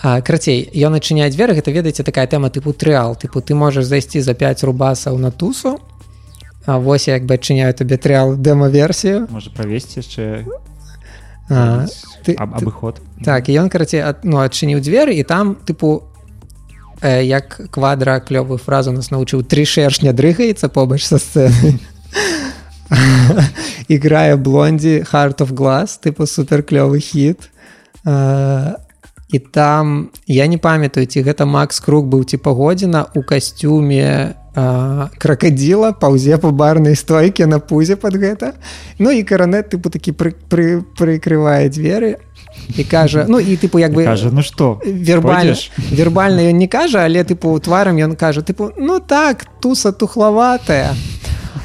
А, крацей ён адчыняе дзверы гэта ведаеце такая тэма тыпу трыал тыпу ты можаш зайсці за 5 рубасаў на тусу А вось як бы адчыняю табе трыал дэма-версію можа правесці яшчэ А, ты- аб, абыход Так і ён карацей ад, ну, адчыніў дзверы і там тыпу э, як квадра клёвую фразу нас навучыў тры шэршня дрыгаецца побач са сцэны іграе <laughs> блондзі heart of glass тыпу супер клёвы хіт э, і там я не памятаю ці гэта Макс круг быў ці пагодзіна у касцюме кракадзіла паўзе па барнай стойке на пузе под гэта Ну і каранет тыпу такі пры, пры, прыкрывае дзверы і кажа ну і тыпу як бы кажа ну што вербальна пойдзеш? <laughs> вербальна ён не кажа але тыпу тварам ён кажа тыпу ну так туса тухлаватая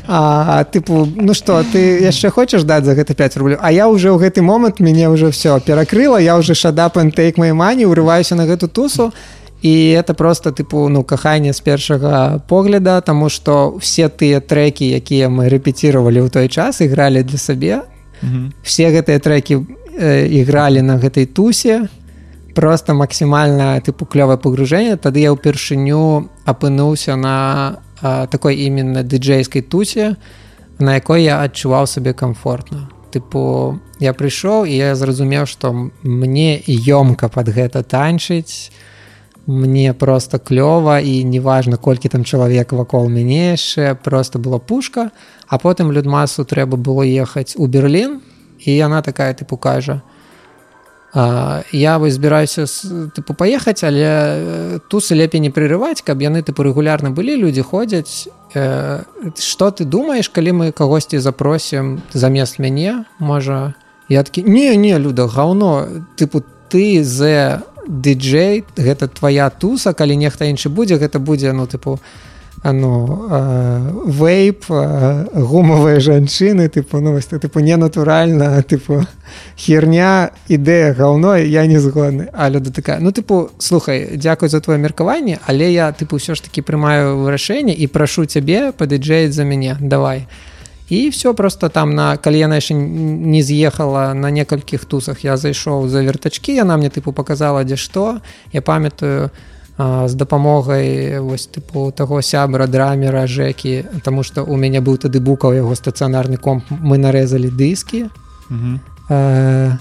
а тыпу ну что ты яшчэ хочаш даць за гэта 5 рублю А я уже ў гэты момант мяне уже все перакрыла я уже шада пантейк май мані урываюся на гэту тусу. І это просто тыпу ну каханне з першага погляда тому что все тыя трекі якія мы рэпеціравалі ў той час ігралі для сабе. Мгм. все гэтыя трекі э, ігралі на гэтай тусе. Просто максімальна тыпу клёвае погружэнне тады я ўпершыню апынуўся на такой именно дыджейскай тусе на якой я адчуваў сабе комфортна тыпу я прыйшоў і я зразумеў што м- мне ёмка под гэта танчыць мне просто клёва і неважна колькі там чалавек вакол мяне яшчэ просто была пушка а потым людмасу трэба было ехаць у Берлін і яна такая тыпу кажа а, я вось збіраюся тыпу паехаць але э, тусы лепей не прырываць каб яны тыпу рэгулярна былі людзі ходзяць. Э, што ты думаеш калі мы кагосьці запросім замест мяне можа я такі не не люда гаўно тыпу ты з дыджей гэта твоя туса калі нехта іншы будзе гэта будзе ну тыпу а, ну э, вейп э, гумавыя жанчыны тыпу ну вось, тыпу ненатуральна тыпу херня ідэя гаўно я не згодны а люда такая ну тыпу слухай дзякуй за твоё меркаванне але я тыпу ўсё ж таки прымаю вырашэнне і прашу цябе падыджэць за мяне давай. І все просто там на калі яна яшчэ не з'ехала на некалькіх тусах я зайшоў за вертачкі яна мне тыпу показала дзе што я памятаю а, з дапамогай вось тыпу таго сябра драмера жекі тому что у мяне быў тады букаў яго стацыянарны комп мы нарэзалі дыскі. Мгм. э,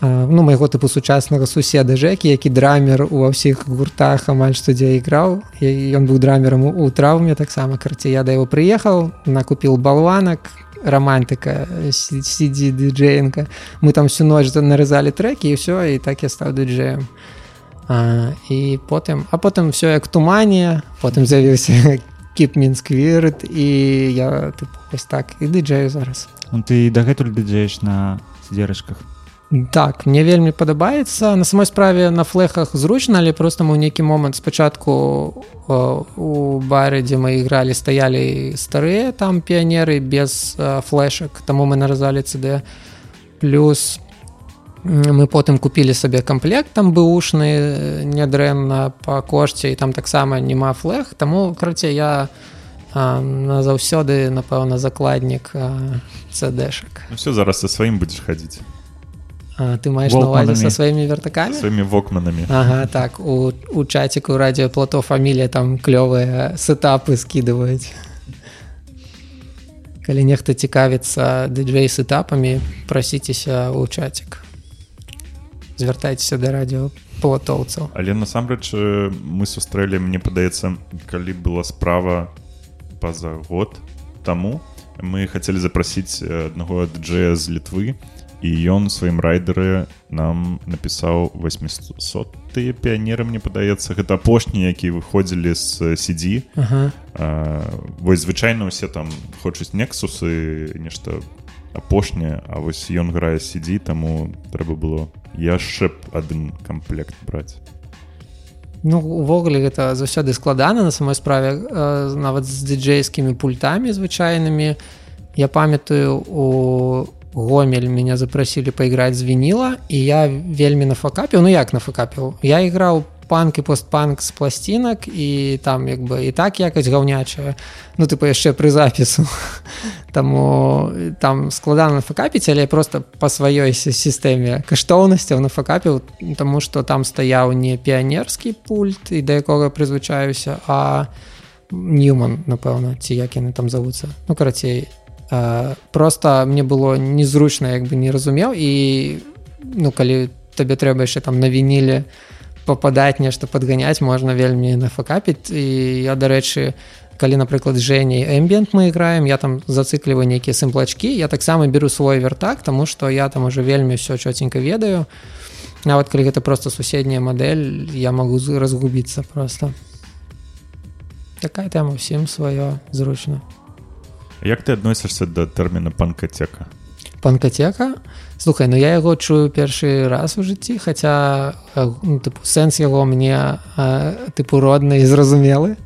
а, ну майго тыпу сучаснага суседа жекі які драмер ува ўсіх гуртах амаль што дзе іграў. Ён быў драмерам у, у траўме таксама карці я да яго прыехаў накупіл балванак романтыка сидзі дыджеенка мы там всю ноч нарызалі трекі і ўсё і так я стаў дыджеем а, і потым а потым все як тумане потым з'явіўся <laughs> кіпмінсквірт і я тыпу, вось так і дыджею зараз. Ну, ты дагэтуль дыджэеш на сідзерачках Так, мне вельмі падабаецца на самой справе на флехах зручна, але проста мы ў нейкі момант спачатку у бары, дзе мы ігралі стаялі старыя там піянеры без э, флешак, таму мы наразалі CD плюс м, мы потым купілі сабе камплект там бэушны нядрэнна па кошце і там таксама няма флег таму карацей я а, назаўсёды напэўна закладнік цДшак Ну все, зараз со сваім будзеш хадзіць А, ты маеш на увазе Волкманамі. са сваімі вертакамі сваімі вокманамі Ага так у, у чаціку радіоплато фамілія там клёвыя сетапы скідваюць калі нехта цікавіцца дыджэй сетапамі прасіцеся ў чацік звяртайцеся да радіоплатоўцаў але насамрэч мы сустрэлі мне падаецца калі была справа паза год таму мы хацелі запрасіць аднаго джея з літвы і ён сваім райдеры нам напісаў 800 тыя піянеры мне падаецца гэта апошнія які выходзілі з сидзі ага. вось звычайна ўсе там хочуць нексусы нешта апошняе А вось ён грае сидзі таму трэба было яшчэ б адзін камплект браць. Ну увогуле гэта заўсёды складана на самой справе э, нават з дыджейскімі пультамі звычайнымі. Я памятаю у гомель меня запрасілі пайграць з вініла і я вельмі на факапіў ну як на факапіў я іграў панк і постпанк з пласцінак і там як бы і так якаць гаўнячая ну тыпу яшчэ пры запісу. <laughs> Таму там складана нафакапіць але просто па сваёй сі- сістэме каштоўнасцяў нафакапіў таму што там стаяў не піянерскі пульт і да якога прызвычаюся а ньюман напэўна ці як яны там завуцца ну карацей просто мне было незручна як бы не разумеў і ну калі табе трэба яшчэ там на вініле попадаць нешта падганяць можна вельмі нафакапіць і я дарэчы калі напрыклад жэней эмбіент мы іграем я там зацыкліваю нейкія сімплачкі я таксама беру свой вертак тому что я там уже вельмі все чотенька ведаю нават калі гэта просто суседняя мадэль я могу з- разгубіцца просто такая тэма ўсім сваё зручна Як ты адносішся да тэрміна панкатека слухай ну я яго чую першы раз у жыцці хаця ну, сэнс яго мне тыпу родны і <laughs> зразумелы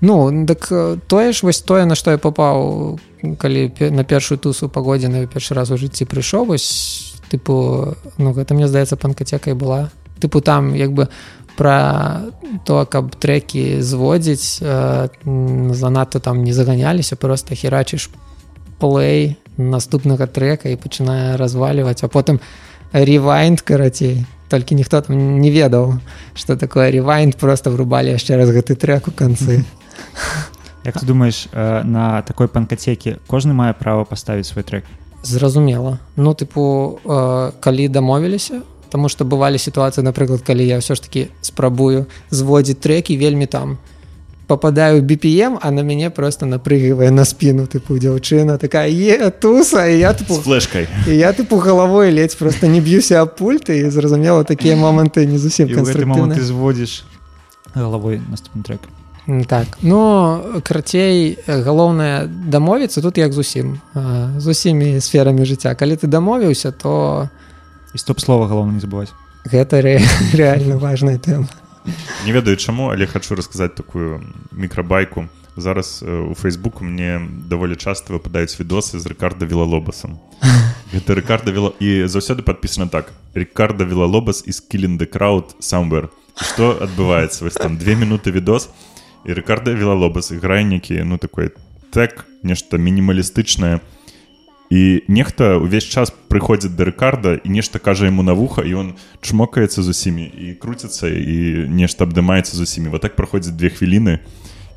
ну дык э, тое ж вось тое на што я попаў калі на першую тусу пагодзіны першы раз у жыцці прыйшоў вось тыпу ну гэта мне здаецца панкатека і была тыпу там як бы пра то каб трекі зводзіць э, м, занадта там не заганяліся просто херачыш плей наступнага трека і пачынае разваліваць а потым ревайнд карацей толькі ніхто там не ведаў что такое ревайнд просто врубалі яшчэ раз гэты трек у канцы Як ты думаеш э, на такой панкацекі кожны мае права паставіць свой трек? Зразумела ну тыпу э, калі дамовіліся Таму што бывалі сітуацыі напрыклад калі я ўсё ж таки спрабую зводзіць трекі вельмі там попадаю BPM а на мяне просто напрыгвае на спину тыпу дзяўчына такая е туса! І я тыпу З флешкай. і я тыпу галавой ледзь просто не б'юся аб пульт і зразумела такія моманты не зусім і ў гэты момант канструктыўныя ты зводзіш галавой наступны трек так. Ну карацей галоўнае дамовіцца тут як зусім з усімі сферамі жыцця калі ты дамовіўся то і стоп слова галоўна не забываць гэта ре, <laughs> реально важная тэма Не ведаю чаму, але хачу расказаць такую мікрабайку. Зараз э, у Фейсбуку мне даволі часта выпадаюць відосы з Рыкарда Вілалобасам. <laughs> Гэта Рыкарда Віла... і заўсёды падпісана так. Рикарда Вілалобас is killing the crowd somewhere. І Што адбываецца? Вось там две минуты відос і Рыкарда Вілалобас іграе некі ну такой тэк, нешта мінімалістычнае. І нехта ўвесь час прыходзіць да Рыкарда і нешта кажа яму на вуха і ён чмокаецца з усімі і круціцца і нешта абдымаецца з усімі. Вот так праходзіць две хвіліны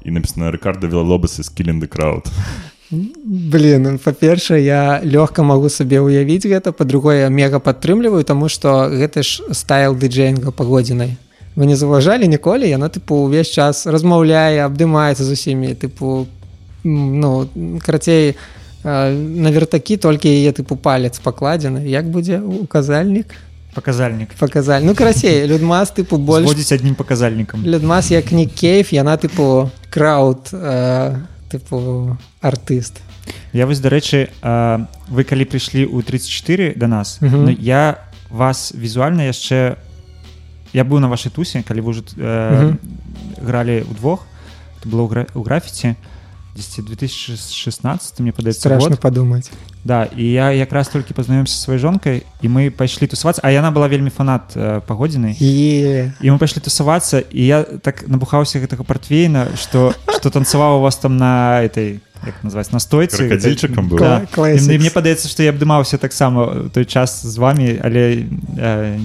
і Рыкарда Вілалобас is killing the crowd. блин ну, па-першае я лёгка магу сабе ўявіць гэта па-другое мега падтрымліваю тому что гэта ж стайл дыджейнга пагодзінай. Вы не заўважалі ніколі? Яна тыпу увесь час размаўляе абдымаецца з усімі тыпу ну карацей э, на вертакі толькі яе тыпу палец пакладзены як будзе указальнік паказальнік паказаль ну карацей <laughs> людмас тыпу больш зводзіць аднім паказальнікам Лядмас як не кейф яна тыпу крауд э, тыпу артыст Я вось дарэчы э, вы калі прыйшлі ў 34 да нас Мгм. ну, я вас візуальна яшчэ я быў на вашай тусе калі вы ўжо э, гралі ўдвох это было ў графіці 2016 мне падаецца страшно год. падумаць Да і я якраз толькі пазнаёмся са сваёй жонкай і мы пайшлі тусавацца а яна была вельмі фанат э, пагодзіны е і мы пайшлі тусавацца і я так набухаўся гэтага партвейна что что танцаваў у вас там на этой як назваць на стойцы Кракадзільчыкам быў? да. І, мне- падаецца што я абдымаўся таксама ў той час з вами але э,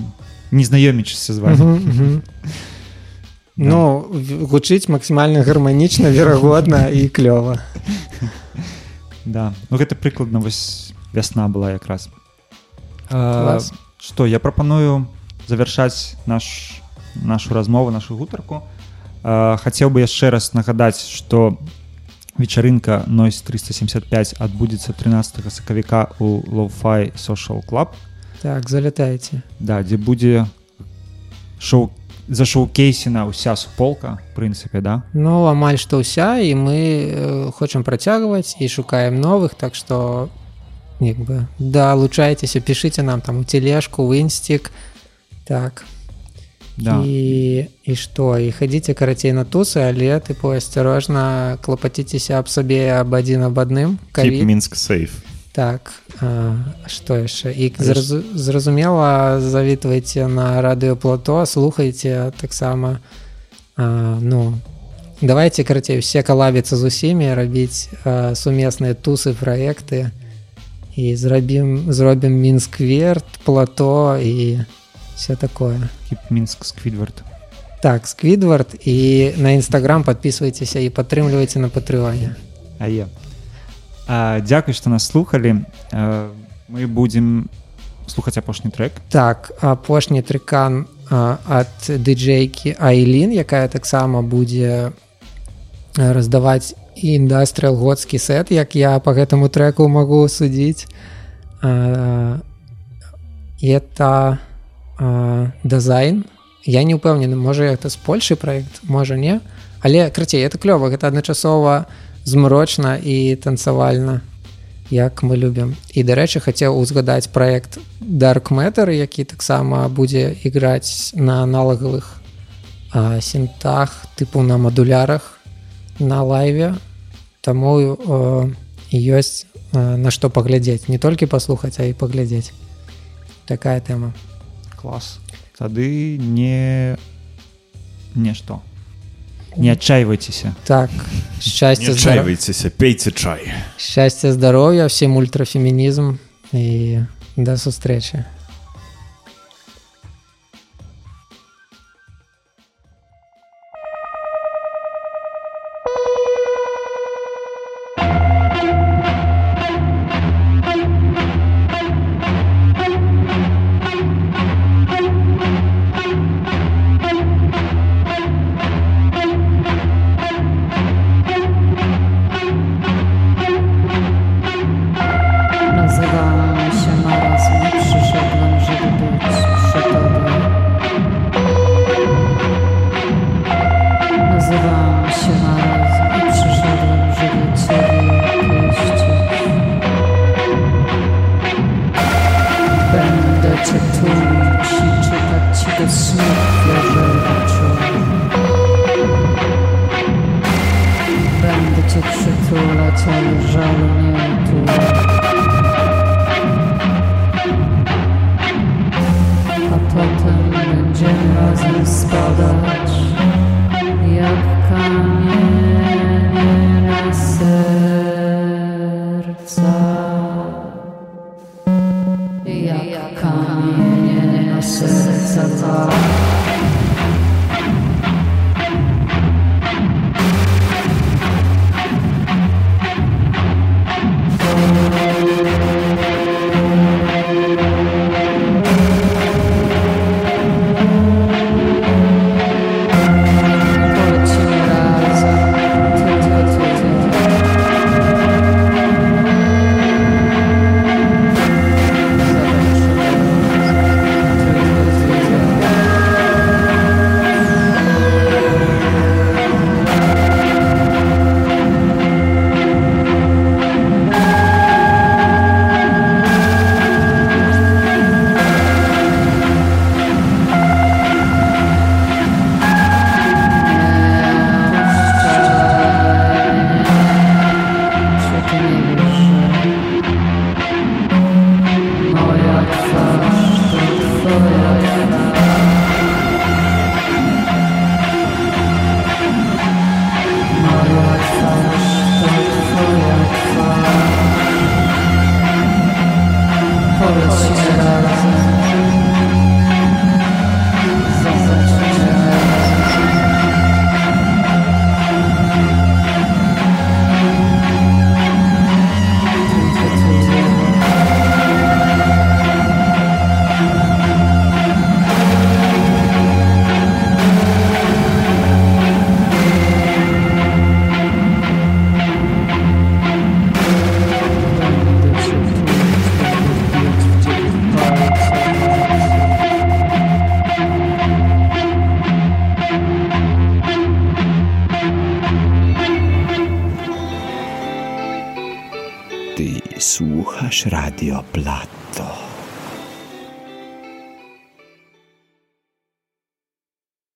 не знаёмічыся з вами Мгм, мгм. ну гучыць максімальна гарманічна верагодна і клёва да. Ну гэта прыкладна вось вясна была якраз Клас. что я прапаную завяршаць наш нашу размову нашу гутарку. Хацеў бы яшчэ раз нагадаць что вечарынка нойс 375 адбудзецца 13 сакавіка у лоуфай social club. Так залятаеце да дзе будзе шоу за шоу-кейсена ўся суполка в прынцыпе да. Ну амаль што ўся і мы э, хочам працягваць і шукаем новых так што як бы далучайцеся пішыце нам там у тележку в інстик так. Да. І і што і хадзіце карацей на тусы але тыпу асцярожна клапаціцеся аб сабе аб адзін аб адным Keep калі Minsk safe. Так, а, што яшчэ і зразу, зразумела завітвайце на радыёплато слухайце таксама а, ну давайте карацей усе калабіцца з усімі рабіць а, сумесныя тусы праекты і зрабім зробім мінскверт плато і все такое мінск сквідвард так сквідвард і на нстаграм подписывайтеся і падтрымлівайце на патрыоне А я. Дзякуй, што нас слухалі. А, мы будзем слухаць апошні трек. так апошні трыкан а, ад дыджейкі Айлін якая таксама будзе раздаваць індастрыал годскі сет як я по гэтаму треку магу судзіць это а, дызайн я не ўпэўнены можа это з польшы проект можа не але крацей это клёва гэта адначасова змрочна і танцавальна як мы любім. І дарэчы хацеў узгадаць проект dark matter які таксама будзе іграць на аналагавых сінтах тыпу на мадулярах на лайве. Таму э, ёсць э, на што паглядзець. Не толькі паслухаць а і паглядзець. Такая тэма. Клас. Тады не нешто не адчайвайцеся так Не шчасце отчаивайтесь, пейте чай. шчасце здароўя всем ультрафемінізм і да сустрэчы